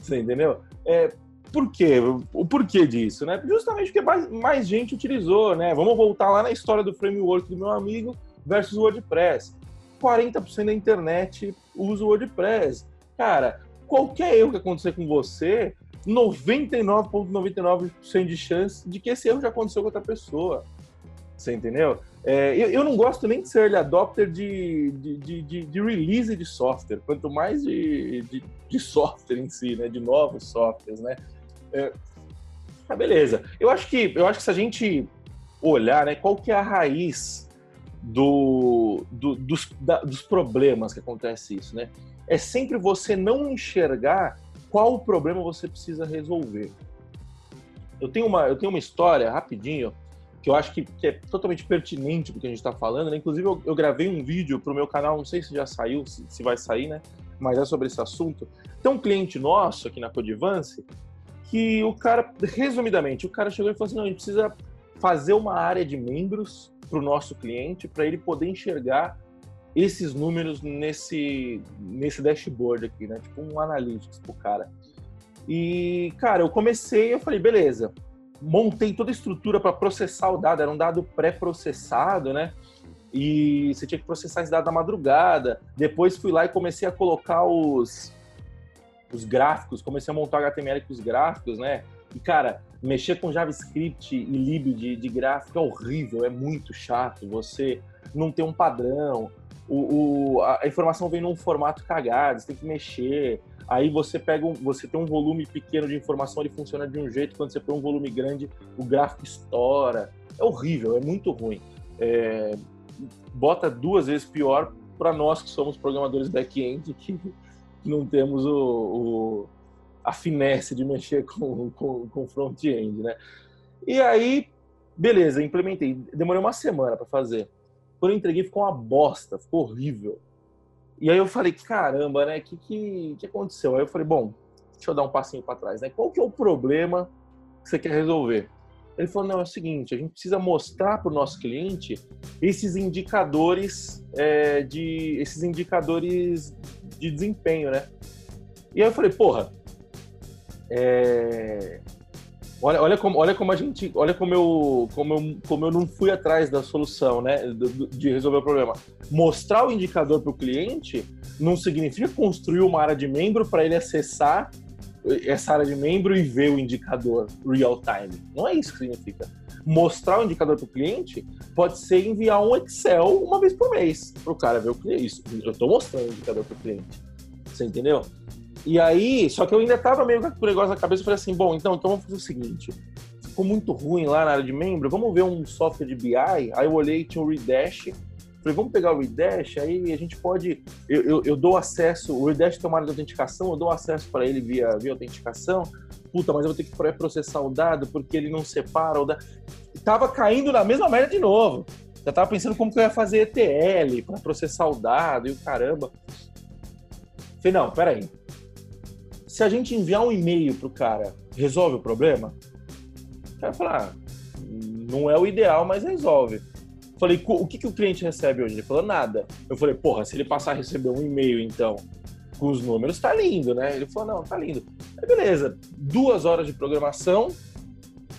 Você entendeu? É, por quê? O porquê disso, né? Justamente porque mais, mais gente utilizou, né? Vamos voltar lá na história do framework do meu amigo versus o WordPress. 40% da internet usa o WordPress. Cara, qualquer erro que acontecer com você, 99,99% ,99 de chance de que esse erro já aconteceu com outra pessoa. Você entendeu? É, eu, eu, não gosto nem de ser early adopter de, de, de, de release de software, quanto mais de, de, software em si, né? De novos softwares, né? É, Ah, beleza. Eu acho que eu acho que se a gente olhar, né, qual que é a raiz do, do dos, da, dos problemas que acontece isso, né? É sempre você não enxergar qual o problema você precisa resolver. Eu tenho uma, eu tenho uma história rapidinho que eu acho que, que é totalmente pertinente porque a gente está falando. Né? Inclusive, eu, eu, gravei um vídeo para o meu canal, não sei se já saiu, se, se, vai sair, né? Mas é sobre esse assunto. Tem um cliente nosso aqui na Codivance que o cara, resumidamente, o cara chegou e falou assim: não, a gente precisa fazer uma área de membros para o nosso cliente para ele poder enxergar esses números nesse, nesse dashboard aqui, né? Tipo um analytics pro cara. E, cara, eu comecei, eu falei, beleza, montei toda a estrutura para processar o dado, era um dado pré-processado, né? E você tinha que processar esse dado na madrugada. Depois fui lá e comecei a colocar os, os gráficos, comecei a montar HTML com os gráficos, né? E, cara, mexer com JavaScript e lib de, de gráfico é horrível, é muito chato. Você não tem um padrão, o, o, a informação vem num formato cagado, você tem que mexer. Aí você pega um, você tem um volume pequeno de informação, ele funciona de um jeito, quando você põe um volume grande, o gráfico estoura. É horrível, é muito ruim. É, bota duas vezes pior para nós que somos programadores back-end, que, não temos o, o, a finesse de mexer com, com, com front-end, né? E aí, beleza, implementei. Demorei uma semana para fazer. Quando eu entreguei, ficou uma bosta, ficou horrível. E aí eu falei, caramba, né? O que, que, que aconteceu? Aí eu falei, bom, deixa eu dar um passinho para trás, né? Qual que é o problema que você quer resolver? Ele falou, não, é o seguinte, a gente precisa mostrar para o nosso cliente esses indicadores é, de esses indicadores de desempenho, né? E aí eu falei, porra, é, Olha, olha, como, olha como a gente. Olha como eu, como, eu, como eu não fui atrás da solução, né? De resolver o problema. Mostrar o indicador para o cliente não significa construir uma área de membro para ele acessar essa área de membro e ver o indicador real time. Não é isso que significa. Mostrar o indicador para o cliente pode ser enviar um Excel uma vez por mês para o cara ver o cliente. Isso, eu estou mostrando o indicador para o cliente. Você entendeu? E aí, só que eu ainda tava meio com o negócio na cabeça, eu falei assim, bom, então, então vamos fazer o seguinte, ficou muito ruim lá na área de membro, vamos ver um software de BI, aí eu olhei, tinha o Redash, falei, vamos pegar o Redash, aí a gente pode, eu, eu, eu dou acesso, o Redash tem uma área de autenticação, eu dou acesso para ele via, via autenticação, puta, mas eu vou ter que pré-processar o dado, porque ele não separa o dado, tava caindo na mesma merda de novo, já tava pensando como que eu ia fazer ETL para processar o dado e o caramba. Falei, não, peraí, se a gente enviar um e-mail pro cara, resolve o problema? O cara fala, ah, não é o ideal, mas resolve. Falei, o que, que o cliente recebe hoje? Ele falou, nada. Eu falei, porra, se ele passar a receber um e-mail, então, com os números, tá lindo, né? Ele falou, não, tá lindo. Aí, beleza, duas horas de programação,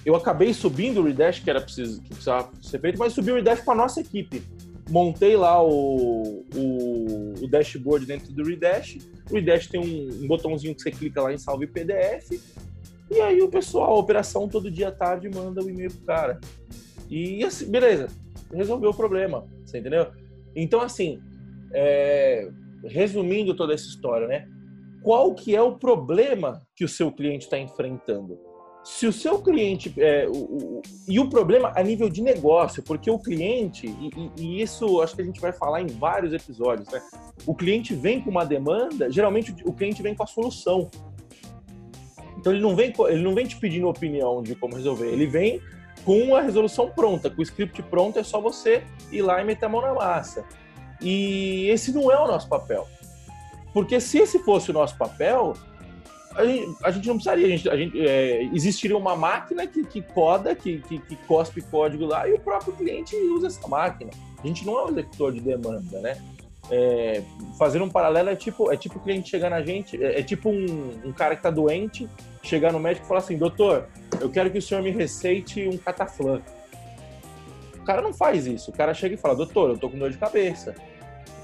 eu acabei subindo o Redash, que era preciso, que precisava ser feito, mas subi o Redash para nossa equipe. Montei lá o, o, o dashboard dentro do Redash, o iDash tem um, um, botãozinho que você clica lá em salve PDF. E aí o pessoal, a operação todo dia à tarde manda o e-mail pro cara. E assim, beleza, resolveu o problema, você entendeu? Então, assim, é, resumindo toda essa história, né? Qual que é o problema que o seu cliente está enfrentando? Se o seu cliente é, o, o, e o problema a nível de negócio, porque o cliente e, e, isso acho que a gente vai falar em vários episódios, né? O cliente vem com uma demanda, geralmente o cliente vem com a solução. Então ele não vem ele não vem te pedindo opinião de como resolver, ele vem com a resolução pronta, com o script pronto é só você ir lá e meter a mão na massa. E esse não é o nosso papel. Porque se esse fosse o nosso papel, a gente, a gente não precisaria, a gente, a gente é, existiria uma máquina que, que coda, que, que, que, cospe código lá e o próprio cliente usa essa máquina. A gente não é um executor de demanda, né? É, fazer um paralelo é tipo, é tipo o cliente chegar na gente, é, é tipo um, um, cara que está doente, chegar no médico e falar assim, doutor, eu quero que o senhor me receite um cataflã. O cara não faz isso, o cara chega e fala, doutor, eu tô com dor de cabeça,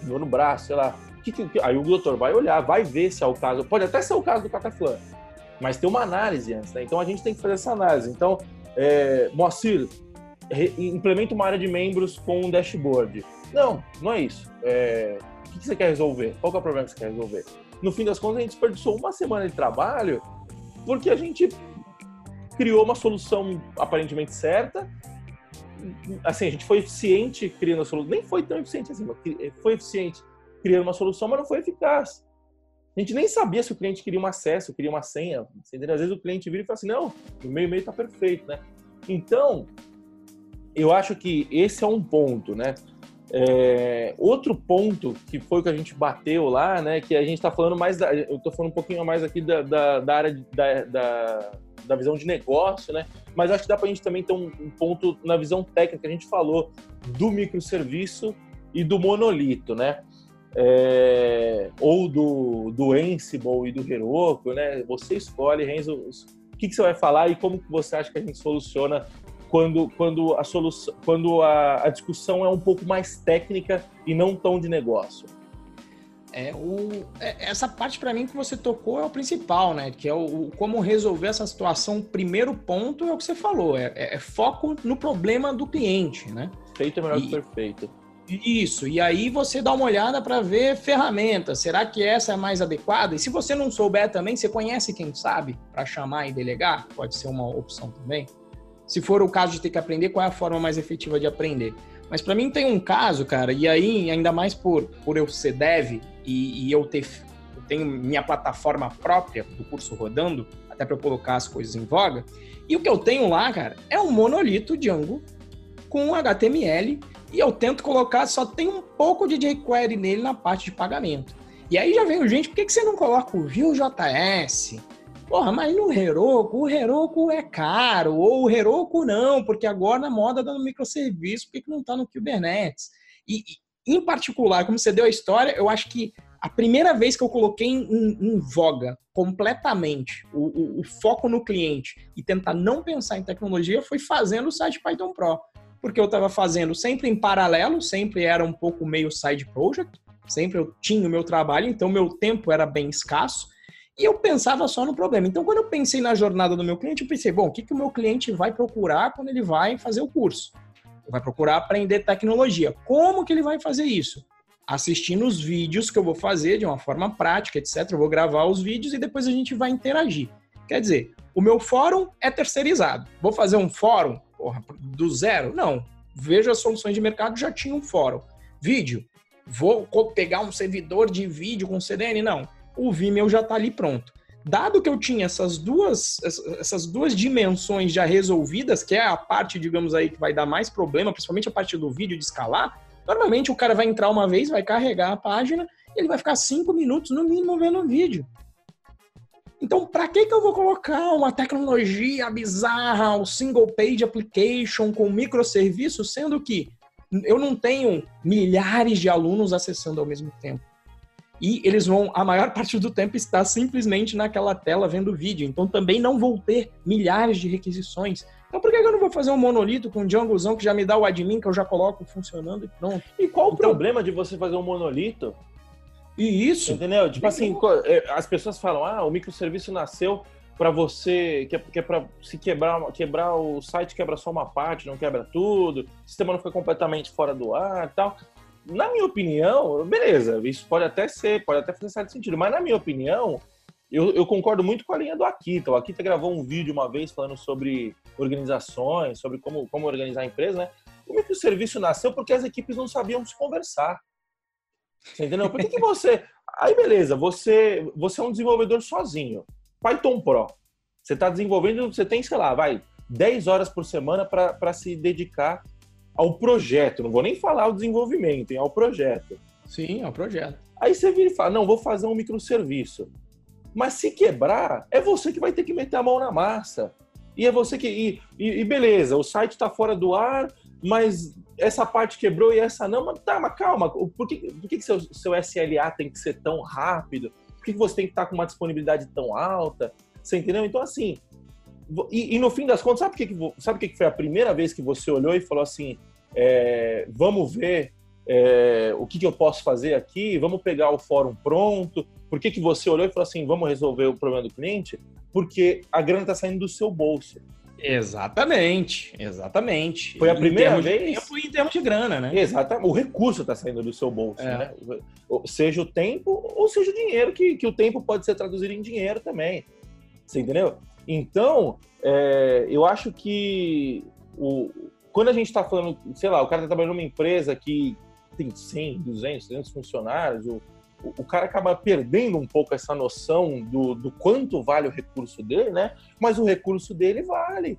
dor no braço, sei lá que, que, aí o doutor vai olhar, vai ver se é o caso. Pode até ser o caso do cataflã, mas tem uma análise antes, né? Então a gente tem que fazer essa análise. Então, é, Moacir, implementa uma área de membros com um dashboard. Não, não é isso. É, o que, que você quer resolver? Qual é o problema que você quer resolver? No fim das contas, a gente desperdiçou uma semana de trabalho porque a gente criou uma solução aparentemente certa. Assim, a gente foi eficiente criando a solução. Nem foi tão eficiente assim, foi eficiente criando uma solução, mas não foi eficaz. A gente nem sabia se o cliente queria um acesso, queria uma senha. Às vezes o cliente vira e fala assim, não, o meu e-mail está perfeito, né? Então, eu acho que esse é um ponto, né? É, outro ponto que foi que a gente bateu lá, né? Que a gente está falando mais, da, eu estou falando um pouquinho mais aqui da, da, da área da, da, da, visão de negócio, né? Mas acho que dá para a gente também ter um, um, ponto na visão técnica. A gente falou do microserviço e do monolito, né? É, ou do, do Ansible e do Heroku, né? Você escolhe, Renzo, o que, que você vai falar e como que você acha que a gente soluciona quando, quando, a, solução, quando a, a discussão é um pouco mais técnica e não tão de negócio. É, o, é, essa parte para mim que você tocou é o principal, né? Que é o, o, como resolver essa situação. O primeiro ponto é o que você falou, é, é, é foco no problema do cliente, né? Feito é melhor e, que perfeito. Isso, e aí você dá uma olhada para ver ferramentas. Será que essa é mais adequada? E se você não souber também, você conhece quem sabe para chamar e delegar? Pode ser uma opção também se for o caso de ter que aprender, qual é a forma mais efetiva de aprender. Mas para mim tem um caso, cara, e aí, ainda mais por, por eu ser dev e, e eu ter eu tenho minha plataforma própria do curso rodando, até para eu colocar as coisas em voga. E o que eu tenho lá, cara, é um monolito Django com HTML e eu tento colocar, só tem um pouco de jQuery nele na parte de pagamento. E aí já vem gente, por que, que você não coloca o Vue.js? Porra, mas no Heroku, o Heroku é caro, ou o Heroku não, porque agora na moda tá no microserviço, por que, que não está no Kubernetes? E, em particular, como você deu a história, eu acho que a primeira vez que eu coloquei em, em voga completamente o, o, o, foco no cliente e tentar não pensar em tecnologia foi fazendo o site Python Pro. Porque eu estava fazendo sempre em paralelo, sempre era um pouco meio side project, sempre eu tinha o meu trabalho, então meu tempo era bem escasso. E eu pensava só no problema. Então, quando eu pensei na jornada do meu cliente, eu pensei, bom, o que, que o meu cliente vai procurar quando ele vai fazer o curso? Vai procurar aprender tecnologia. Como que ele vai fazer isso? Assistindo os vídeos que eu vou fazer de uma forma prática, etc. Eu vou gravar os vídeos e depois a gente vai interagir. Quer dizer, o meu fórum é terceirizado. Vou fazer um fórum porra, do zero? Não. Vejo as soluções de mercado, já tinha um fórum. Vídeo. Vou pegar um servidor de vídeo com CDN? Não o Vimeo já está ali pronto. Dado que eu tinha essas duas, essas duas dimensões já resolvidas, que é a parte, digamos aí, que vai dar mais problema, principalmente a parte do vídeo de escalar, normalmente o cara vai entrar uma vez, vai carregar a página, e ele vai ficar cinco minutos no mínimo vendo o vídeo. Então, para que, que eu vou colocar uma tecnologia bizarra, o single page application com microserviços, sendo que eu não tenho milhares de alunos acessando ao mesmo tempo? e eles vão, a maior parte do tempo, estar simplesmente naquela tela vendo o vídeo. Então também não vou ter milhares de requisições. Então por que eu não vou fazer um monolito com um Djangozão que já me dá o admin, que eu já coloco funcionando e pronto? E qual então, o problema de você fazer um monolito? E isso. Entendeu? Tipo assim, é, as pessoas falam, ah, o microserviço nasceu para você, que é, que é para se quebrar, quebrar o site quebra só uma parte, não quebra tudo, o sistema não fica completamente fora do ar e tal na minha opinião, beleza, isso pode até ser, pode até fazer certo sentido, mas na minha opinião, eu, eu, concordo muito com a linha do Akita. O Akita gravou um vídeo uma vez falando sobre organizações, sobre como, como organizar a empresa, né? O microserviço nasceu porque as equipes não sabiam se conversar. Você entendeu? Por que, que você. Aí, beleza, você, você é um desenvolvedor sozinho. Python Pro. Você está desenvolvendo, você tem, sei lá, vai, 10 horas por semana para se dedicar ao projeto, não vou nem falar ao desenvolvimento, hein, ao projeto. Sim, ao projeto. Aí você vira e fala, não, vou fazer um microserviço. Mas se quebrar, é você que vai ter que meter a mão na massa. E é você que. E, e, e beleza, o site está fora do ar, mas essa parte quebrou e essa não. Mas tá, mas calma, por que, por que, que seu, seu SLA tem que ser tão rápido? Por que, que você tem que estar com uma disponibilidade tão alta? Você entendeu? Então, assim, e, e, no fim das contas, sabe o que, que, sabe que, que foi a primeira vez que você olhou e falou assim: é, vamos ver é, o que, que, eu posso fazer aqui, vamos pegar o fórum pronto. Por que, que você olhou e falou assim: vamos resolver o problema do cliente? Porque a grana está saindo do seu bolso. Exatamente, exatamente. Foi a primeira vez. Tempo e em termos de grana, né? Exatamente. O recurso está saindo do seu bolso, é. né? Seja o tempo ou seja o dinheiro, que, que o tempo pode ser traduzido em dinheiro também. Você entendeu? Então, é, eu acho que o, quando a gente está falando, sei lá, o cara está trabalhando numa empresa que tem 100, 200, 300 funcionários, o, o cara acaba perdendo um pouco essa noção do, do quanto vale o recurso dele, né? Mas o recurso dele vale.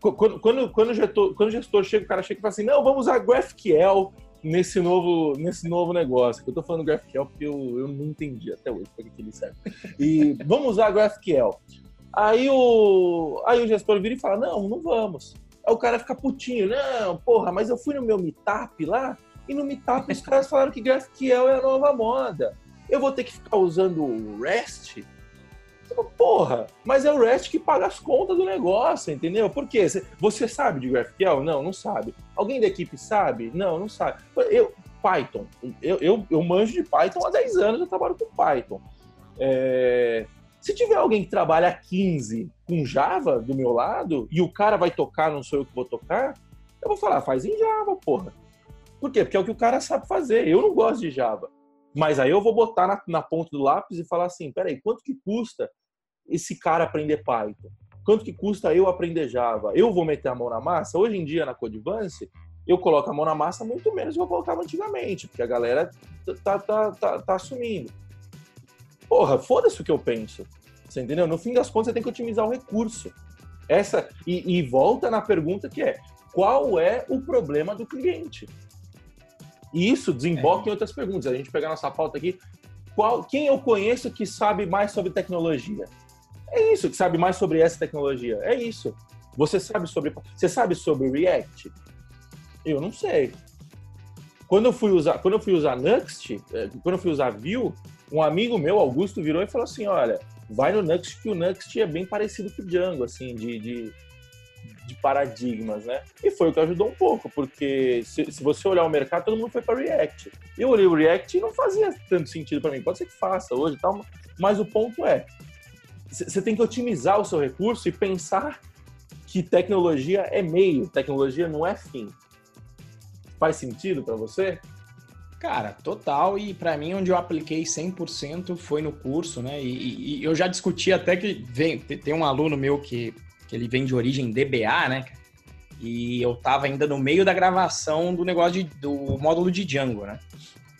Quando, quando, quando, o, gestor, quando o gestor chega, o cara chega e fala assim, não, vamos usar GraphQL nesse novo, nesse novo negócio. Eu tô falando GraphQL porque eu, eu não entendi até hoje para que ele serve. E vamos usar GraphQL. Aí o, aí o gestor vira e fala, não, não vamos. Aí o cara fica putinho, não, porra, mas eu fui no meu meetup lá, e no meetup os caras falaram que GraphQL é a nova moda. Eu vou ter que ficar usando o REST? Porra, mas é o REST que paga as contas do negócio, entendeu? Por quê? Você sabe de GraphQL? Não, não sabe. Alguém da equipe sabe? Não, não sabe. Eu, Python. Eu, eu, eu manjo de Python há 10 anos, eu trabalho com Python. É... Se tiver alguém que trabalha há 15 com Java do meu lado e o cara vai tocar, não sou eu que vou tocar, eu vou falar, faz em Java, porra. Por quê? Porque é o que o cara sabe fazer. Eu não gosto de Java. Mas aí eu vou botar na, na ponta do lápis e falar assim: peraí, quanto que custa esse cara aprender Python? Quanto que custa eu aprender Java? Eu vou meter a mão na massa? Hoje em dia, na Codivance, eu coloco a mão na massa muito menos do que eu colocava antigamente, porque a galera tá, tá, tá, tá assumindo. Porra, foda-se o que eu penso. Você entendeu? No fim das contas, você tem que otimizar o recurso. Essa e, e volta na pergunta que é: qual é o problema do cliente? E isso desemboca é. em outras perguntas. A gente pegar nossa pauta aqui, qual, quem eu conheço que sabe mais sobre tecnologia? É isso, que sabe mais sobre essa tecnologia. É isso. Você sabe sobre, você sabe sobre React? Eu não sei. Quando eu fui usar, quando eu fui usar Next, é, quando eu fui usar Vue, um amigo meu, Augusto, virou e falou assim: "Olha, vai no Next que o Next é bem parecido com o Django, assim, de, de de paradigmas, né? E foi o que ajudou um pouco, porque se, se você olhar o mercado, todo mundo foi para React. Eu olhei o React e não fazia tanto sentido para mim. Pode ser que faça hoje e tal, mas o ponto é, você tem que otimizar o seu recurso e pensar que tecnologia é meio, tecnologia não é fim. Faz sentido para você? Cara, total. E para mim, onde eu apliquei 100% foi no curso, né? E, e, eu já discuti até que vem, tem um aluno meu que que ele vem de origem DBA, né? E eu tava ainda no meio da gravação do negócio de, do módulo de Django, né?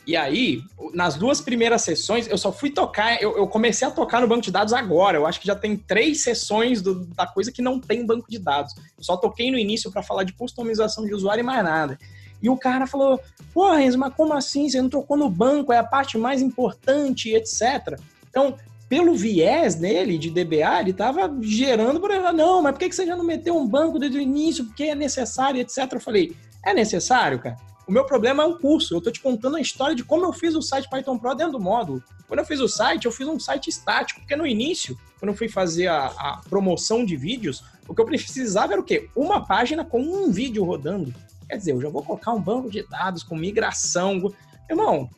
E aí, nas duas primeiras sessões, eu só fui tocar, eu, eu, comecei a tocar no banco de dados agora. Eu acho que já tem três sessões do, da coisa que não tem banco de dados. Eu só toquei no início para falar de customização de usuário e mais nada. E o cara falou: Pô, Renzo, mas como assim? Você não tocou no banco, é a parte mais importante, etc. Então, pelo viés dele de DBA, ele estava gerando ele, não, mas por que você já não meteu um banco desde o início? Porque é necessário, etc. Eu falei, é necessário, cara? O meu problema é o curso. Eu estou te contando a história de como eu fiz o site Python Pro dentro do módulo. Quando eu fiz o site, eu fiz um site estático, porque no início, quando eu fui fazer a, a promoção de vídeos, o que eu precisava era o quê? Uma página com um vídeo rodando. Quer dizer, eu já vou colocar um banco de dados com migração. Irmão,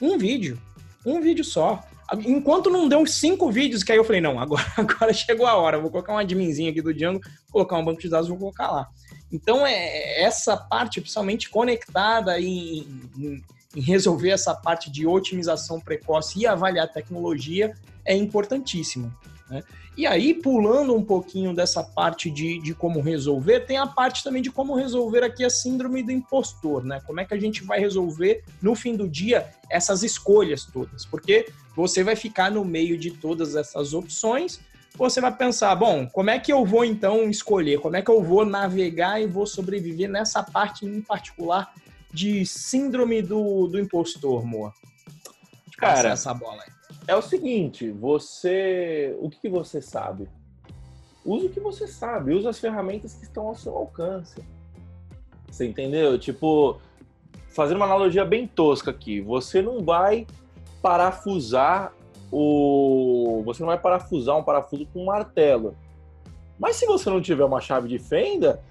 um vídeo. Um vídeo só. Enquanto não deu uns cinco vídeos, que aí eu falei, não, agora, agora chegou a hora, vou colocar um adminzinho aqui do Django, colocar um banco de dados, vou colocar lá. Então, é essa parte, principalmente conectada em, em, em resolver essa parte de otimização precoce e avaliar tecnologia, é importantíssima. Né? E aí, pulando um pouquinho dessa parte de, de como resolver, tem a parte também de como resolver aqui a síndrome do impostor, né? Como é que a gente vai resolver no fim do dia essas escolhas todas? Porque você vai ficar no meio de todas essas opções, você vai pensar, bom, como é que eu vou então escolher? Como é que eu vou navegar e vou sobreviver nessa parte em particular de síndrome do, do impostor, Moa? Cara, essa bola aí é o seguinte, você, o que, que você sabe? Use o que você sabe, use as ferramentas que estão ao seu alcance. Você entendeu? Tipo, fazer uma analogia bem tosca aqui, você não vai parafusar o, você não vai parafusar um parafuso com um martelo. Mas se você não tiver uma chave de fenda,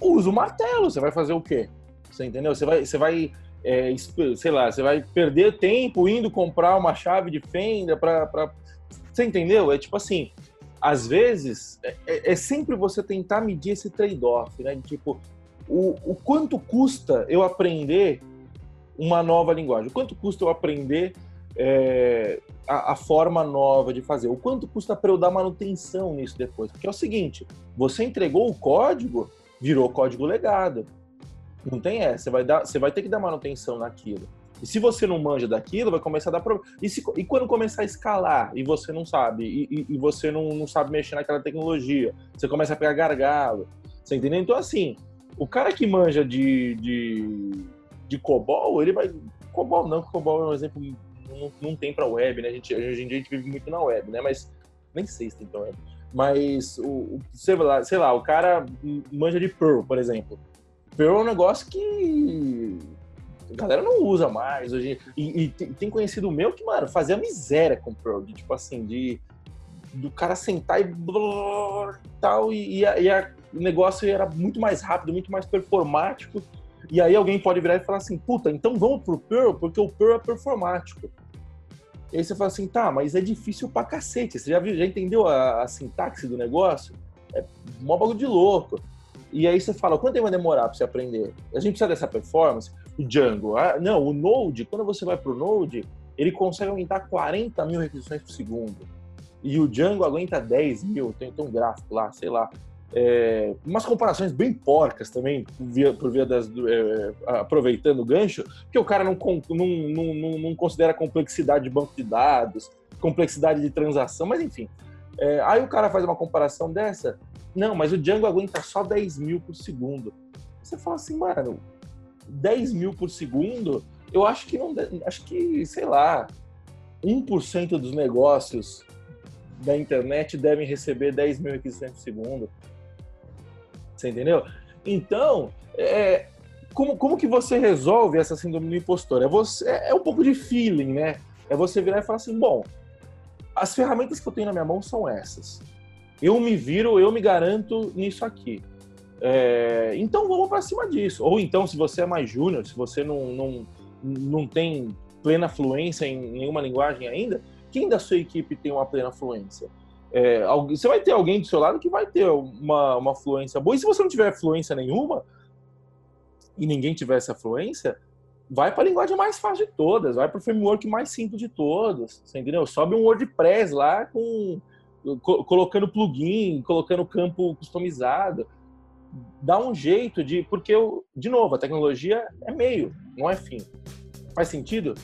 use o martelo. Você vai fazer o quê? Você entendeu? Você vai, você vai é, sei lá, você vai perder tempo indo comprar uma chave de fenda para. Você entendeu? É tipo assim, às vezes, é, é, é sempre você tentar medir esse trade-off, né? Tipo, o, o quanto custa eu aprender uma nova linguagem? O quanto custa eu aprender é, a, a, forma nova de fazer. O quanto custa para eu dar manutenção nisso depois? Porque é o seguinte: você entregou o código, virou código legado. Não tem essa. Você vai, dar, você vai ter que dar manutenção naquilo. E se você não manja daquilo, vai começar a dar problema. E, se, e quando começar a escalar e você não sabe, e, e, você não, não sabe mexer naquela tecnologia, você começa a pegar gargalo. Você entendeu? Então, assim, o cara que manja de, de, de COBOL, ele vai. COBOL não, COBOL é um exemplo não, não tem para web, né? A gente, hoje em dia a gente vive muito na web, né? Mas nem sei se tem para web. Mas o, o sei, lá, sei lá, o cara manja de Perl, por exemplo. Perl é um negócio que a galera não usa mais hoje. E, e tem conhecido meu que, mano, fazia miséria com Perl, de, tipo assim, de do cara sentar e tal, e, e, a, e a, o negócio era muito mais rápido, muito mais performático. E aí alguém pode virar e falar assim, puta, então vamos pro Perl, porque o Perl é performático. E aí você fala assim, tá, mas é difícil pra cacete. Você já, viu, já entendeu a, a sintaxe do negócio? É mó bagulho de louco. E aí você fala, quanto tempo vai demorar para você aprender? A gente precisa dessa performance? O Django. Ah, não, o Node, quando você vai para o Node, ele consegue aumentar 40 mil requisições por segundo. E o Django aguenta 10 mil, tem, tem um gráfico lá, sei lá. É, umas comparações bem porcas também, via, por via das, é, aproveitando o gancho, que o cara não, não, não, não, considera complexidade de banco de dados, complexidade de transação, mas enfim. É, aí o cara faz uma comparação dessa, não, mas o Django aguenta só 10 mil por segundo. Você fala assim, mano, 10 mil por segundo, eu acho que não. Acho que, sei lá, 1% dos negócios da internet devem receber 10 mil requisições por segundo. Você entendeu? Então, é, como, como que você resolve essa síndrome do impostor? É, você, é, é um pouco de feeling, né? É você virar e falar assim, bom, as ferramentas que eu tenho na minha mão são essas eu me viro, eu me garanto nisso aqui. É, então vamos para cima disso. Ou então, se você é mais júnior, se você não, não, não tem plena fluência em nenhuma linguagem ainda, quem da sua equipe tem uma plena fluência? É, você vai ter alguém do seu lado que vai ter uma, uma fluência boa. E se você não tiver fluência nenhuma, e ninguém tiver essa fluência, vai para a linguagem mais fácil de todas, vai para o framework mais simples de você entendeu? Sobe um WordPress lá com colocando plugin, colocando campo customizado. Dá um jeito de. Porque, eu, de novo, a tecnologia é meio, não é fim. Faz sentido?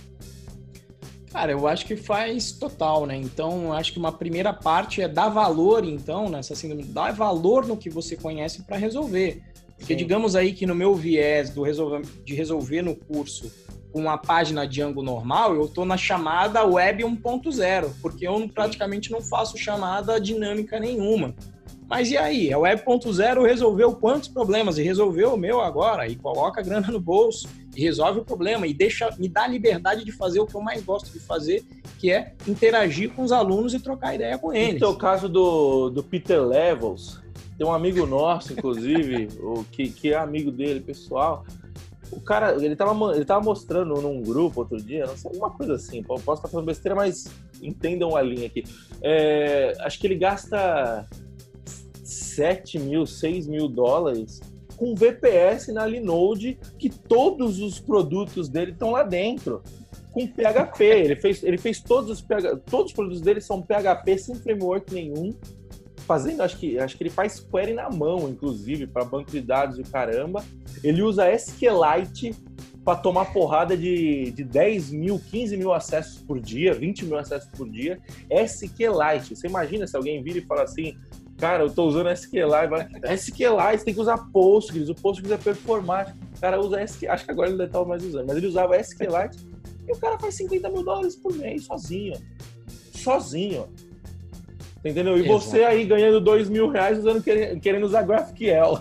Cara, eu acho que faz total, né? Então, acho que uma primeira parte é dar valor, então, nessa síndrome, dar valor no que você conhece para resolver. Porque, Sim. digamos aí que no meu viés do resolver, de resolver no curso uma página Django normal, eu estou na chamada web 1.0, porque eu praticamente não faço chamada dinâmica nenhuma. Mas e aí? A web 1.0 resolveu quantos problemas? E resolveu o meu agora, e coloca a grana no bolso, e resolve o problema, e deixa, me dá a liberdade de fazer o que eu mais gosto de fazer, que é interagir com os alunos e trocar ideia com eles. Então, o caso do, do Peter Levels, tem um amigo nosso, inclusive, o, que, que é amigo dele, pessoal, o cara, ele tava, ele tava mostrando num grupo outro dia, não sei, alguma coisa assim, posso estar falando besteira, mas entendam a linha aqui. É, acho que ele gasta 7 mil, 6 mil dólares com VPS na Linode, que todos os produtos dele estão lá dentro. Com PHP, ele fez, ele fez todos os todos os produtos dele são PHP sem framework nenhum fazendo, acho que, acho que ele faz query na mão, inclusive, para banco de dados e o caramba. Ele usa SQLite para tomar porrada de, de 10 mil, 15 mil acessos por dia, 20 mil acessos por dia. SQLite. Você imagina se alguém vira e fala assim, cara, eu tô usando SQLite. SQLite, tem que usar Postgres, o Postgres é performático. O cara usa SQLite, acho que agora ele não estava mais usando, mas ele usava SQLite e o cara faz 50 mil dólares por mês, sozinho. Sozinho. Entendeu? E Exato. você aí ganhando dois mil reais usando, querendo usar GraphQL.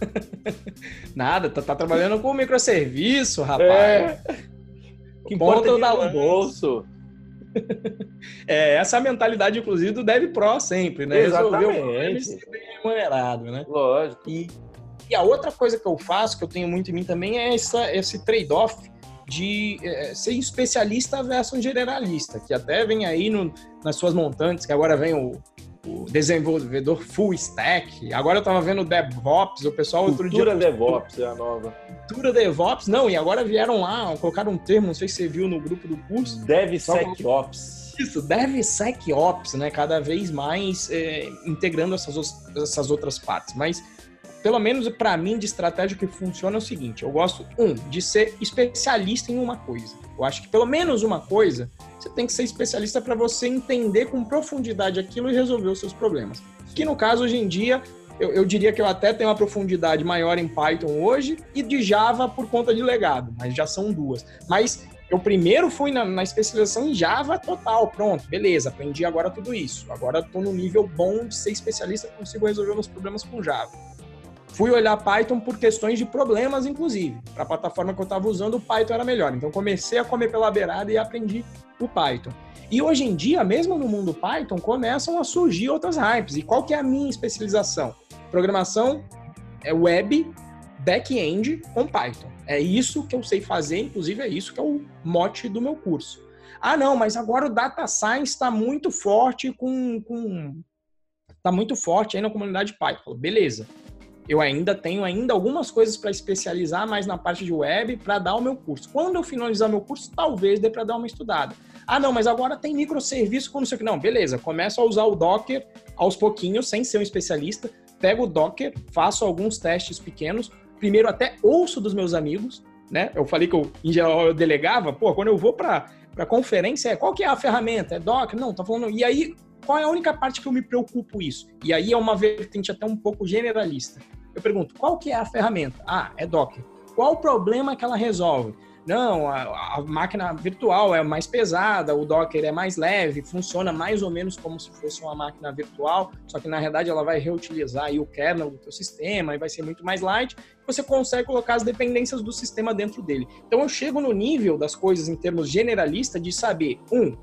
Nada, tá, tá, trabalhando com microserviço, rapaz. É. Que importa é o bolso. É, essa é a mentalidade, inclusive, do Dev Pro sempre, né? Exatamente. Resolver o ser bem remunerado, né? Lógico. E, e a outra coisa que eu faço, que eu tenho muito em mim também, é essa, esse trade-off de é, ser especialista versus generalista, que até vem aí no, nas suas montantes, que agora vem o, o desenvolvedor full stack. Agora eu tava vendo DevOps, o pessoal outro Cultura dia... DevOps é a nova. Cultura DevOps, não, e agora vieram lá, colocaram um termo, não sei se você viu no grupo do curso. DevSecOps. Isso, DevSecOps, né? Cada vez mais é, integrando essas, essas outras partes. Mas pelo menos para mim, de estratégia que funciona é o seguinte: eu gosto, um, de ser especialista em uma coisa. Eu acho que pelo menos uma coisa, você tem que ser especialista para você entender com profundidade aquilo e resolver os seus problemas. Que no caso, hoje em dia, eu, eu, diria que eu até tenho uma profundidade maior em Python hoje e de Java por conta de legado, mas já são duas. Mas eu primeiro fui na, na especialização em Java total, pronto, beleza, aprendi agora tudo isso. Agora estou no nível bom de ser especialista, consigo resolver meus problemas com Java. Fui olhar Python por questões de problemas, inclusive. Para a plataforma que eu estava usando, o Python era melhor. Então comecei a comer pela beirada e aprendi o Python. E hoje em dia, mesmo no mundo Python, começam a surgir outras hypes. E qual que é a minha especialização? Programação é web, back-end com Python. É isso que eu sei fazer, inclusive é isso que é o mote do meu curso. Ah, não, mas agora o data science está muito forte com, com tá muito forte aí na comunidade Python. Beleza eu ainda tenho ainda algumas coisas para especializar mais na parte de web para dar o meu curso. Quando eu finalizar meu curso, talvez dê para dar uma estudada. Ah, não, mas agora tem microserviço com não sei o que. Não, beleza, começo a usar o Docker aos pouquinhos, sem ser um especialista. Pego o Docker, faço alguns testes pequenos. Primeiro até ouço dos meus amigos, né? Eu falei que eu, em geral, eu delegava. Pô, quando eu vou para para conferência, é qual que é a ferramenta? É Docker? Não, tá falando. E aí, qual é a única parte que eu me preocupo isso? E aí é uma vertente até um pouco generalista. Eu pergunto, qual que é a ferramenta? Ah, é Docker. Qual o problema que ela resolve? Não, a, a, máquina virtual é mais pesada, o Docker é mais leve, funciona mais ou menos como se fosse uma máquina virtual, só que na realidade ela vai reutilizar o kernel do teu sistema e vai ser muito mais light. Você consegue colocar as dependências do sistema dentro dele. Então eu chego no nível das coisas em termos generalista de saber, um,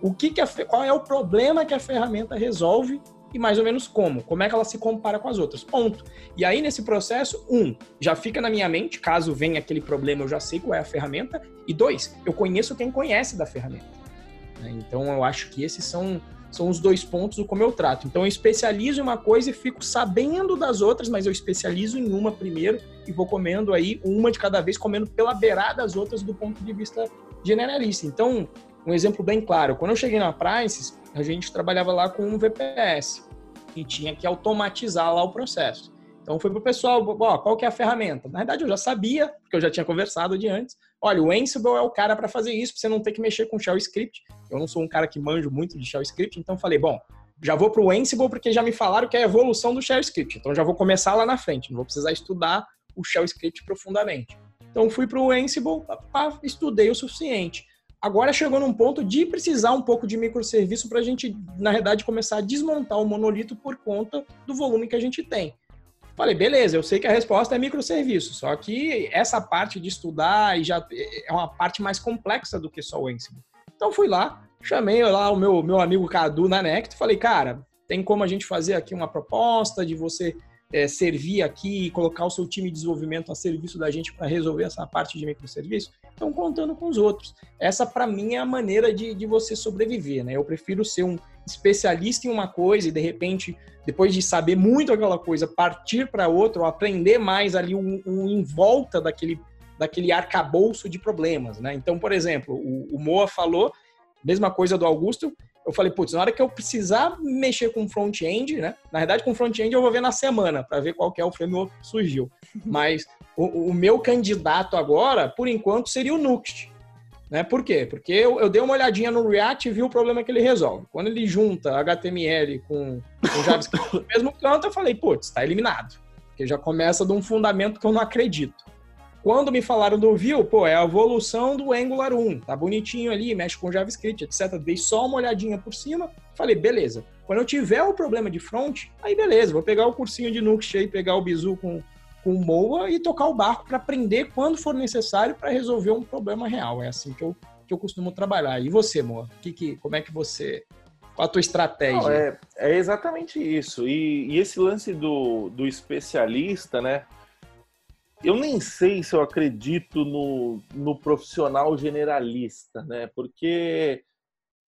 o que, que a, qual é o problema que a ferramenta resolve e mais ou menos como, como é que ela se compara com as outras, ponto. E aí nesse processo, um, já fica na minha mente, caso venha aquele problema, eu já sei qual é a ferramenta, e dois, eu conheço quem conhece da ferramenta. Né? Então eu acho que esses são são os dois pontos do como eu trato. Então eu especializo em uma coisa e fico sabendo das outras, mas eu especializo em uma primeiro e vou comendo aí uma de cada vez, comendo pela beirada das outras do ponto de vista generalista. Então, um exemplo bem claro, quando eu cheguei na Prices, a gente trabalhava lá com um VPS e tinha que automatizar lá o processo. Então foi pro pessoal, ó, qual que é a ferramenta? Na verdade eu já sabia, porque eu já tinha conversado de antes. Olha, o Ansible é o cara para fazer isso, para você não ter que mexer com shell script. Eu não sou um cara que manjo muito de shell script, então falei, bom, já vou pro Ansible porque já me falaram que é a evolução do shell script. Então já vou começar lá na frente, não vou precisar estudar o shell script profundamente. Então fui pro Ansible, pá, estudei o suficiente. Agora chegou num ponto de precisar um pouco de microserviço para a gente, na verdade, começar a desmontar o monolito por conta do volume que a gente tem. Falei, beleza, eu sei que a resposta é microserviço, só que essa parte de estudar e já é uma parte mais complexa do que só o Ansible. Então fui lá, chamei lá o meu, meu amigo Cadu na Nect, falei, cara, tem como a gente fazer aqui uma proposta de você é, servir aqui e colocar o seu time de desenvolvimento a serviço da gente para resolver essa parte de microserviço, estão contando com os outros. Essa, para mim, é a maneira de, de você sobreviver. Né? Eu prefiro ser um especialista em uma coisa e, de repente, depois de saber muito aquela coisa, partir para outra, ou aprender mais ali um, um, em volta daquele, daquele arcabouço de problemas. Né? Então, por exemplo, o, o Moa falou, mesma coisa do Augusto, eu falei, putz, na hora que eu precisar mexer com front-end, né? Na verdade, com front-end eu vou ver na semana para ver qual que é o framework que surgiu. Mas o, o, meu candidato agora, por enquanto, seria o Nuxt. Né? Por quê? Porque eu, eu, dei uma olhadinha no React e vi o problema que ele resolve. Quando ele junta HTML com, com JavaScript no mesmo canto, eu falei, putz, está eliminado. Porque já começa de um fundamento que eu não acredito. Quando me falaram do Vue, pô, é a evolução do Angular 1, tá bonitinho ali, mexe com JavaScript, etc. Dei só uma olhadinha por cima, falei, beleza. Quando eu tiver o problema de front, aí beleza, vou pegar o cursinho de Nuxt aí, pegar o Bizu com, com Moa e tocar o barco para aprender quando for necessário para resolver um problema real. É assim que eu, que eu costumo trabalhar. E você, Moa? Que, que, como é que você qual a tua estratégia? Não, é, é, exatamente isso. E, e, esse lance do, do especialista, né? Eu nem sei se eu acredito no, no profissional generalista, né? Porque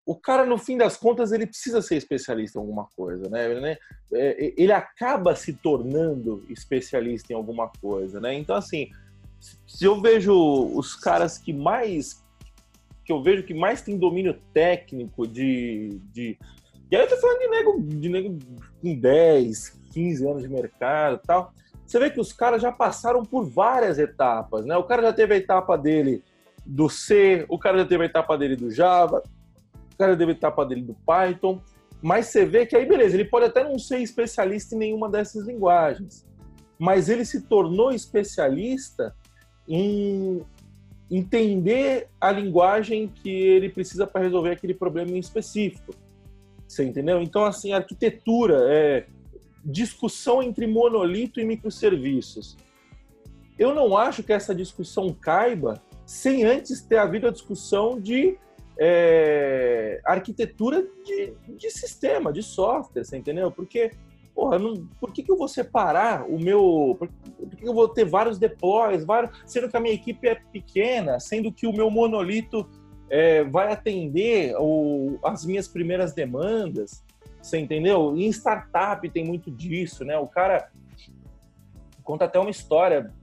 o cara, no fim das contas, ele precisa ser especialista em alguma coisa, né? É, ele acaba se tornando especialista em alguma coisa, né? Então, assim, se eu vejo os caras que mais que eu vejo que mais tem domínio técnico de, de e aí eu tô falando de nego, de nego com 10, 15 anos de mercado e tal. Você vê que os caras já passaram por várias etapas, né? O cara já teve a etapa dele do C, o cara já teve a etapa dele do Java, o cara já teve a etapa dele do Python, mas você vê que aí, beleza, ele pode até não ser especialista em nenhuma dessas linguagens, mas ele se tornou especialista em entender a linguagem que ele precisa para resolver aquele problema em específico. Você entendeu? Então, assim, arquitetura é discussão entre monolito e microserviços. Eu não acho que essa discussão caiba sem antes ter havido a discussão de é, arquitetura de, de, sistema, de software, você entendeu? Porque, porra, não, por que, que eu vou separar o meu. Por, por que, eu vou ter vários deploys, vários, sendo que a minha equipe é pequena, sendo que o meu monolito é, vai atender o, as minhas primeiras demandas, você entendeu? E em startup tem muito disso, né? O cara conta até uma história,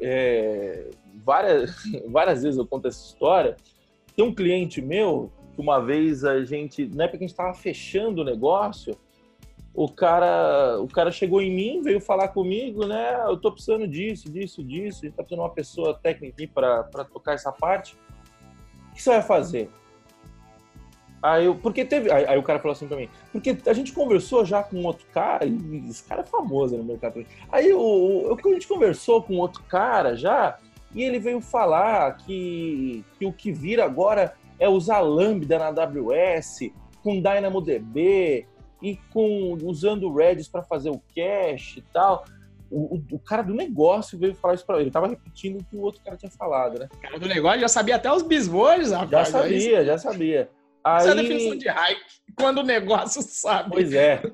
é, várias, várias vezes eu conto essa história. Tem um cliente meu que uma vez a gente, na época que a gente estava fechando o negócio, o cara, o cara chegou em mim, veio falar comigo, né? Eu tô precisando disso, disso, disso. A gente tá precisando de uma pessoa técnica para tocar essa parte. O que você vai fazer? Aí eu, porque teve. Aí, aí, o cara falou assim pra mim, porque a gente conversou já com outro cara, e esse cara é famoso no mercado. Aí o, o, a gente conversou com outro cara já, e ele veio falar que, que o que vira agora é usar Lambda na AWS, com DynamoDB e com usando o Redis para fazer o cache e tal o, o, cara do negócio veio falar isso pra ele. Ele tava repetindo o que o outro cara tinha falado, né? O cara do negócio já sabia até os bisbolhos, rapaz. Já sabia, já sabia. Aí... Isso é a definição de hype. Quando o negócio sabe. Pois é.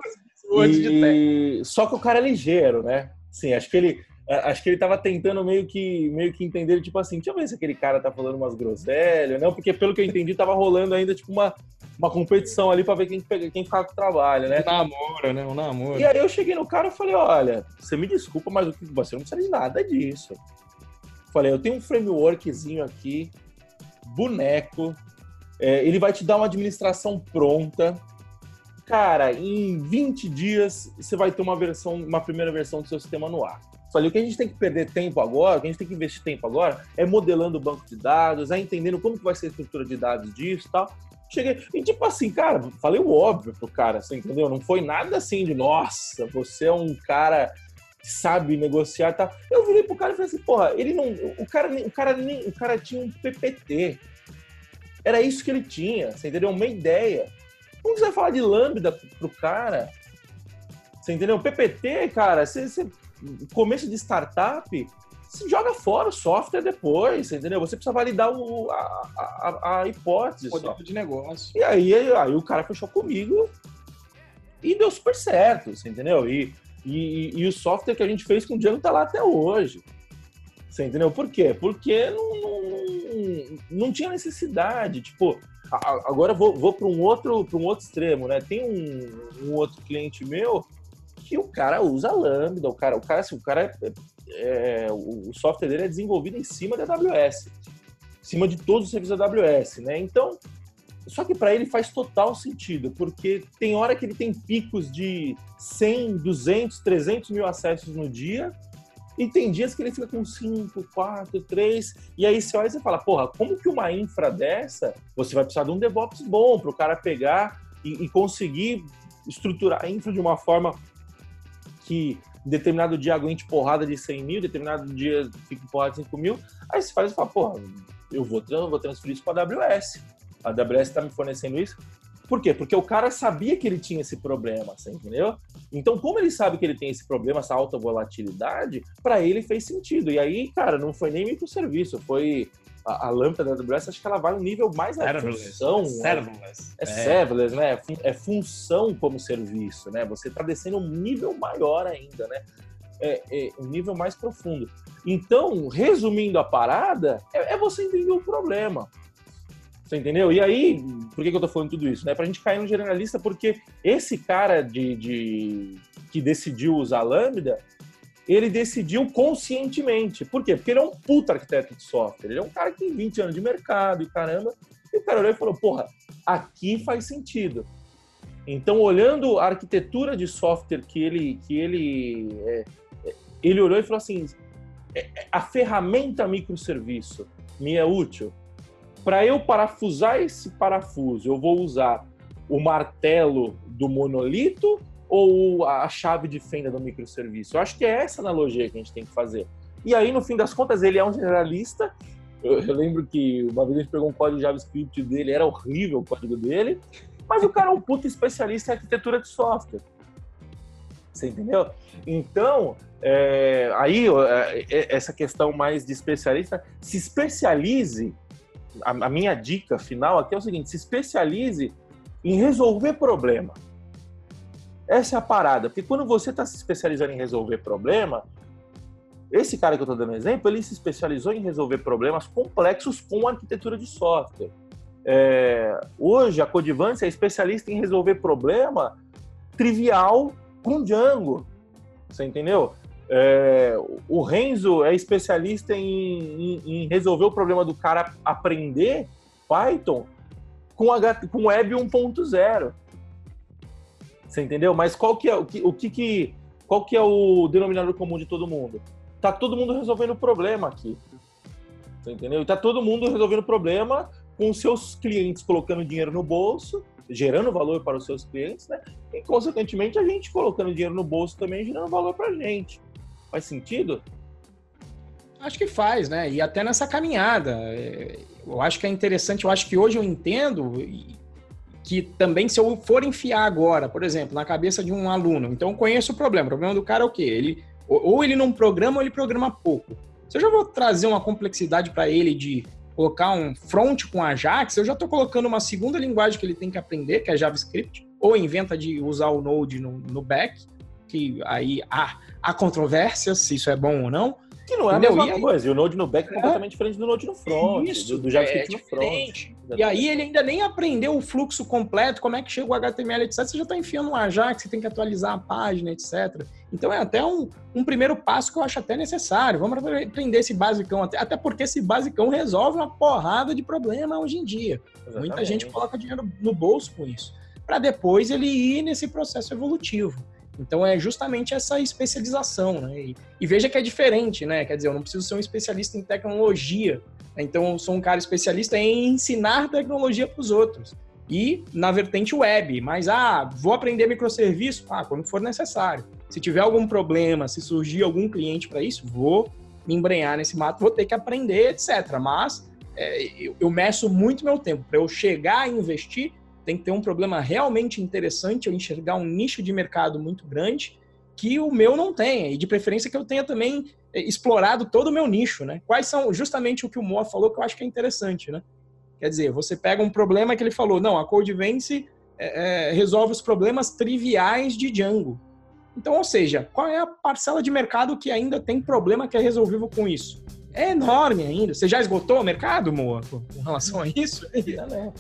E... Só que o cara é ligeiro, né? Sim, acho que ele acho que ele tava tentando meio que meio que entender, tipo assim, deixa eu ver se aquele cara tá falando umas groselhas, não, porque pelo que eu entendi tava rolando ainda tipo uma, uma competição ali para ver quem quem ficava com o trabalho, né? Um namoro, né? Um namoro. E aí eu cheguei no cara e falei, olha, você me desculpa, mas você não precisa de nada disso. Falei, eu tenho um frameworkzinho aqui, boneco, é, ele vai te dar uma administração pronta. Cara, em 20 dias você vai ter uma versão, uma primeira versão do seu sistema no ar. Falei, o que a gente tem que perder tempo agora, o que a gente tem que investir tempo agora, é modelando o banco de dados, é entendendo como que vai ser a estrutura de dados disso e tal. Cheguei, e tipo assim, cara, falei o óbvio pro cara, você entendeu? Não foi nada assim de, nossa, você é um cara que sabe negociar e tal. Eu virei pro cara e falei assim, porra, ele não. O cara, o cara, o cara tinha um PPT. Era isso que ele tinha, você entendeu? Uma ideia. Como você vai falar de lambda pro cara? Você entendeu? PPT, cara, você, você começo de startup, se joga fora o software depois, entendeu? Você precisa validar o, a, a, a hipótese. O de negócio. E aí, aí o cara fechou comigo e deu super certo, você entendeu? E, e, e, o software que a gente fez com o Django tá lá até hoje. Você entendeu? Por quê? Porque não, não, não tinha necessidade. Tipo, agora vou, vou para um outro para um outro extremo, né? Tem um, um outro cliente meu que o cara usa Lambda, o cara, o cara, assim, o cara é, é, o software dele é desenvolvido em cima da AWS, em cima de todos os serviços da AWS, né? Então, só que para ele faz total sentido, porque tem hora que ele tem picos de 100, 200, 300 mil acessos no dia, e tem dias que ele fica com 5, 4, 3, e aí você olha e você fala, porra, como que uma infra dessa, você vai precisar de um DevOps bom para o cara pegar e, e conseguir estruturar a infra de uma forma que determinado dia aguente porrada de 100 mil, determinado dia fica porrada de 5 mil, aí você faz e fala, porra, eu vou, vou transferir isso para a AWS. A AWS está me fornecendo isso. Por quê? Porque o cara sabia que ele tinha esse problema, você entendeu? Então, como ele sabe que ele tem esse problema, essa alta volatilidade, para ele fez sentido. E aí, cara, não foi nem microserviço, foi a, a lâmpada da AWS, acho que ela vai um nível mais na função. É serverless. É, é serverless, né? É função como serviço, né? Você está descendo um nível maior ainda, né? É, é, um nível mais profundo. Então, resumindo a parada, é, é você entender o problema. Você entendeu? E aí, por que, que eu tô falando tudo isso? Né? Pra gente cair no generalista, porque esse cara de, de que decidiu usar Lambda, ele decidiu conscientemente. Por quê? Porque ele é um puta arquiteto de software. Ele é um cara que tem 20 anos de mercado e caramba. E o cara olhou e falou: porra, aqui faz sentido. Então, olhando a arquitetura de software que ele, que ele, é, é ele olhou e falou assim: é, é, a ferramenta microserviço me é útil. Para eu parafusar esse parafuso, eu vou usar o martelo do monolito ou a chave de fenda do microserviço? Eu acho que é essa analogia que a gente tem que fazer. E aí, no fim das contas, ele é um generalista. Eu, lembro que uma vez a gente pegou um código JavaScript dele, era horrível o código dele, mas o cara é um puta especialista em arquitetura de software. Você entendeu? Então, é, aí é, é, essa questão mais de especialista, se especialize. A, a minha dica final aqui é o seguinte: se especialize em resolver problema. Essa é a parada, porque quando você está se especializando em resolver problema, esse cara que eu estou dando exemplo, ele se especializou em resolver problemas complexos com arquitetura de software. É, hoje, a Codivance é especialista em resolver problema trivial com Django. Você entendeu? É, o Renzo é especialista em, em, em, resolver o problema do cara aprender Python com, H, com Web 1.0. Você entendeu? Mas qual que é o que, o que, que qual que é o denominador comum de todo mundo? Tá todo mundo resolvendo o problema aqui. Você entendeu? Tá todo mundo resolvendo o problema com seus clientes colocando dinheiro no bolso, gerando valor para os seus clientes, né? E consequentemente a gente colocando dinheiro no bolso também gerando valor para a gente. Faz sentido? Acho que faz, né? E até nessa caminhada. É, eu acho que é interessante, eu acho que hoje eu entendo que também se eu for enfiar agora, por exemplo, na cabeça de um aluno, então eu conheço o problema. O problema do cara é o quê? Ele ou ele não programa ou ele programa pouco. Se eu já vou trazer uma complexidade para ele de colocar um front com Ajax, eu já estou colocando uma segunda linguagem que ele tem que aprender, que é JavaScript, ou inventa de usar o Node no, no back, que aí há, há controvérsias se isso é bom ou não. Que não é Entendeu? a mesma e coisa. Aí... E o Node no back é, é completamente diferente do Node no front, Isso, do, do JavaScript é no front. E aí ele ainda nem aprendeu o fluxo completo, como é que chega o HTML, etc. Você já está enfiando um Ajax, você tem que atualizar a página, etc. Então é até um, um primeiro passo que eu acho até necessário. Vamos aprender esse basicão, até, até porque esse basicão resolve uma porrada de problema hoje em dia. Exatamente. Muita gente coloca dinheiro no bolso com isso. Para depois ele ir nesse processo evolutivo. Então é justamente essa especialização, né? E, e, veja que é diferente, né? Quer dizer, eu não preciso ser um especialista em tecnologia. Né? Então eu sou um cara especialista em ensinar tecnologia para os outros. E na vertente web, mas ah, vou aprender microserviço, ah, quando for necessário. Se tiver algum problema, se surgir algum cliente para isso, vou me embrenhar nesse mato, vou ter que aprender, etc. Mas é, eu, eu meço muito meu tempo para eu chegar a investir tem que ter um problema realmente interessante, eu enxergar um nicho de mercado muito grande que o meu não tenha, e de preferência que eu tenha também é, explorado todo o meu nicho, né? Quais são justamente o que o Moa falou que eu acho que é interessante, né? Quer dizer, você pega um problema que ele falou, não, a Codevence é, é, resolve os problemas triviais de Django. Então, ou seja, qual é a parcela de mercado que ainda tem problema que é resolvível com isso? É enorme ainda. Você já esgotou o mercado, Moa, com relação a isso? Já, né?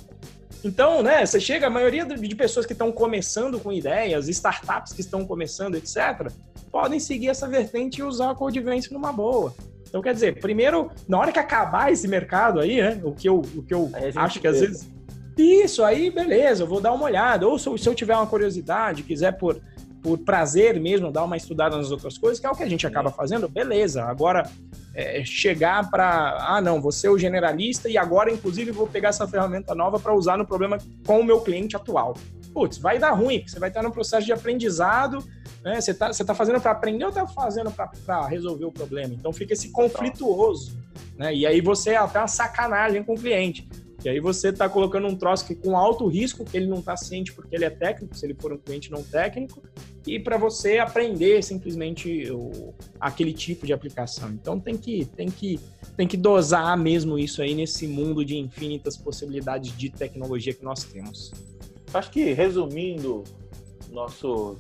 Então, né, você chega, a maioria de pessoas que estão começando com ideias, startups que estão começando, etc., podem seguir essa vertente e usar a Codevence numa boa. Então, quer dizer, primeiro, na hora que acabar esse mercado aí, né, o que eu, o que eu acho que às vezes. Isso, aí beleza, eu vou dar uma olhada. Ou se eu tiver uma curiosidade, quiser por, por prazer mesmo, dar uma estudada nas outras coisas, que é o que a gente acaba fazendo, beleza. Agora, é, chegar para, ah, não, você é o generalista e agora, inclusive, vou pegar essa ferramenta nova para usar no problema com o meu cliente atual. Putz, vai dar ruim, porque você vai estar no processo de aprendizado, né? Você está você tá fazendo para aprender ou está fazendo para resolver o problema? Então fica esse conflituoso, né? E aí você é até uma sacanagem com o cliente. E aí você está colocando um troço que com alto risco, que ele não está ciente porque ele é técnico, se ele for um cliente não técnico, e para você aprender simplesmente o, aquele tipo de aplicação. Então tem que, tem, que, tem que dosar mesmo isso aí nesse mundo de infinitas possibilidades de tecnologia que nós temos. Acho que resumindo nosso,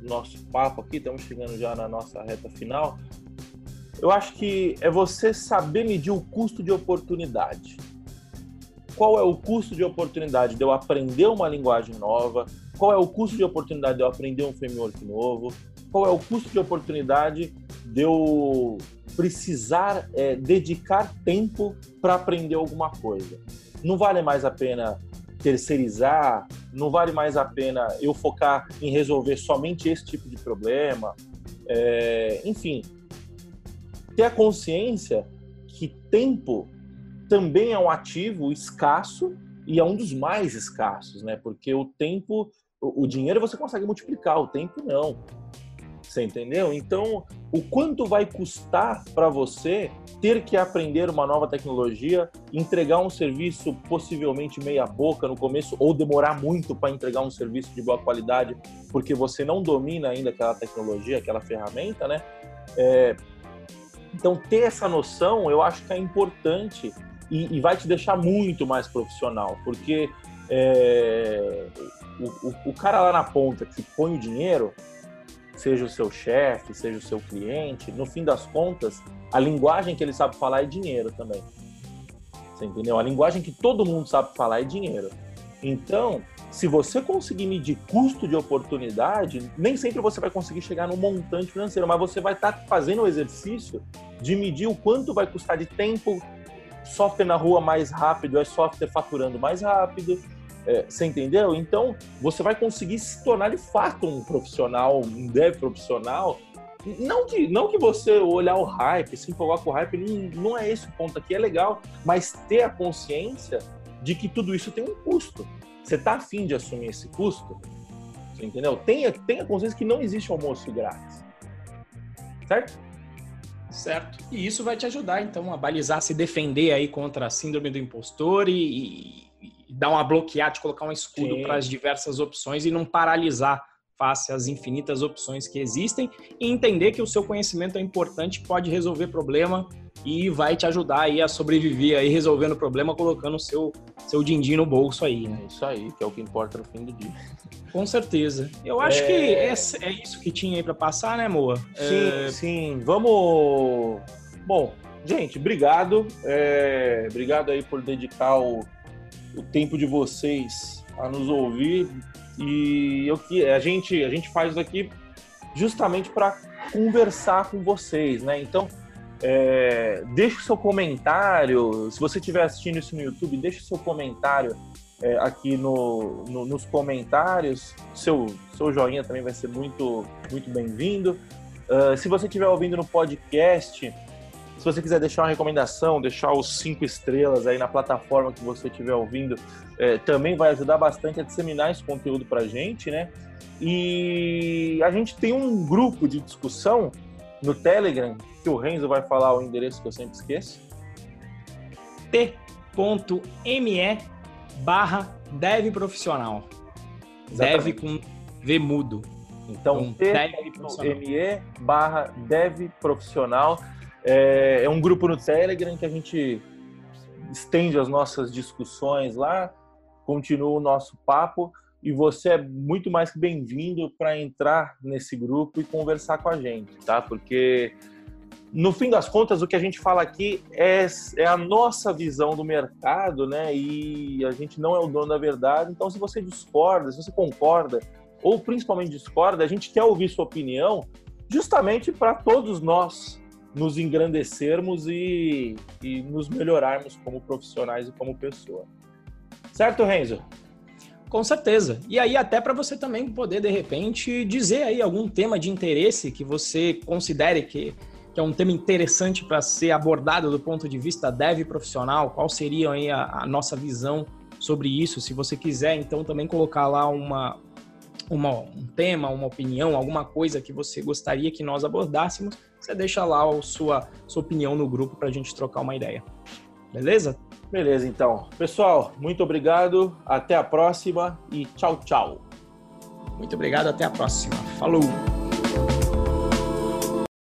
nosso papo aqui, estamos chegando já na nossa reta final. Eu acho que é você saber medir o custo de oportunidade qual é o custo de oportunidade de eu aprender uma linguagem nova, qual é o custo de oportunidade de eu aprender um framework novo, qual é o custo de oportunidade de eu precisar é, dedicar tempo para aprender alguma coisa. Não vale mais a pena terceirizar, não vale mais a pena eu focar em resolver somente esse tipo de problema. É, enfim, ter a consciência que tempo também é um ativo escasso e é um dos mais escassos, né? Porque o tempo, o dinheiro você consegue multiplicar, o tempo não. Você entendeu? Então, o quanto vai custar para você ter que aprender uma nova tecnologia, entregar um serviço possivelmente meia boca no começo ou demorar muito para entregar um serviço de boa qualidade porque você não domina ainda aquela tecnologia, aquela ferramenta, né? É... Então, ter essa noção eu acho que é importante e, e vai te deixar muito mais profissional, porque é... o, o, o cara lá na ponta que põe o dinheiro, seja o seu chefe, seja o seu cliente, no fim das contas, a linguagem que ele sabe falar é dinheiro também. Você entendeu? A linguagem que todo mundo sabe falar é dinheiro. Então, se você conseguir medir custo de oportunidade, nem sempre você vai conseguir chegar no montante financeiro, mas você vai estar fazendo o exercício de medir o quanto vai custar de tempo, software na rua mais rápido é software faturando mais rápido, é, você entendeu? Então, você vai conseguir se tornar de fato um profissional, um dev profissional. Não que, não que você olhar o hype, se empolgar com o hype, não, não é esse o ponto aqui, é legal, mas ter a consciência de que tudo isso tem um custo. Você está afim de assumir esse custo? Você entendeu? Tenha, tenha consciência que não existe almoço grátis. Certo? Certo. E isso vai te ajudar, então, a balizar, se defender aí contra a síndrome do impostor e, dar uma bloqueada, de colocar um escudo para as diversas opções e não paralisar face às infinitas opções que existem e entender que o seu conhecimento é importante, pode resolver problema e vai te ajudar aí a sobreviver aí resolvendo o problema, colocando o seu seu din-din no bolso aí, né? É isso aí, que é o que importa no fim do dia. Com certeza. Eu acho é... que é, é isso que tinha aí para passar, né, Moa? Sim, é... sim. Vamos... Bom, gente, obrigado. É... Obrigado aí por dedicar o o tempo de vocês a nos ouvir e eu que a gente a gente faz isso aqui justamente para conversar com vocês, né? Então é, deixe o seu comentário. Se você estiver assistindo isso no YouTube, deixe o seu comentário é, aqui no, no, nos comentários. Seu, seu joinha também vai ser muito, muito bem-vindo. Uh, se você estiver ouvindo no podcast, se você quiser deixar uma recomendação, deixar os cinco estrelas aí na plataforma que você estiver ouvindo, é, também vai ajudar bastante a disseminar esse conteúdo para gente, né? E a gente tem um grupo de discussão no Telegram, que o Renzo vai falar o endereço que eu sempre esqueço. t.me barra dev profissional. Dev com V mudo. Então, t.me barra dev profissional. É, é um grupo no Telegram que a gente estende as nossas discussões lá, continua o nosso papo e você é muito mais que bem-vindo para entrar nesse grupo e conversar com a gente, tá? Porque no fim das contas o que a gente fala aqui é, é a nossa visão do mercado, né? E a gente não é o dono da verdade. Então, se você discorda, se você concorda ou principalmente discorda, a gente quer ouvir sua opinião, justamente para todos nós nos engrandecermos e, e nos melhorarmos como profissionais e como pessoa. Certo, Renzo? Com certeza. E aí até para você também poder de repente dizer aí algum tema de interesse que você considere que, que é um tema interessante para ser abordado do ponto de vista dev profissional, qual seria aí a, a nossa visão sobre isso? Se você quiser então também colocar lá uma, uma, um tema, uma opinião, alguma coisa que você gostaria que nós abordássemos, você deixa lá a sua, sua opinião no grupo para a gente trocar uma ideia. Beleza? Beleza, então. Pessoal, muito obrigado. Até a próxima e tchau, tchau. Muito obrigado, até a próxima. Falou!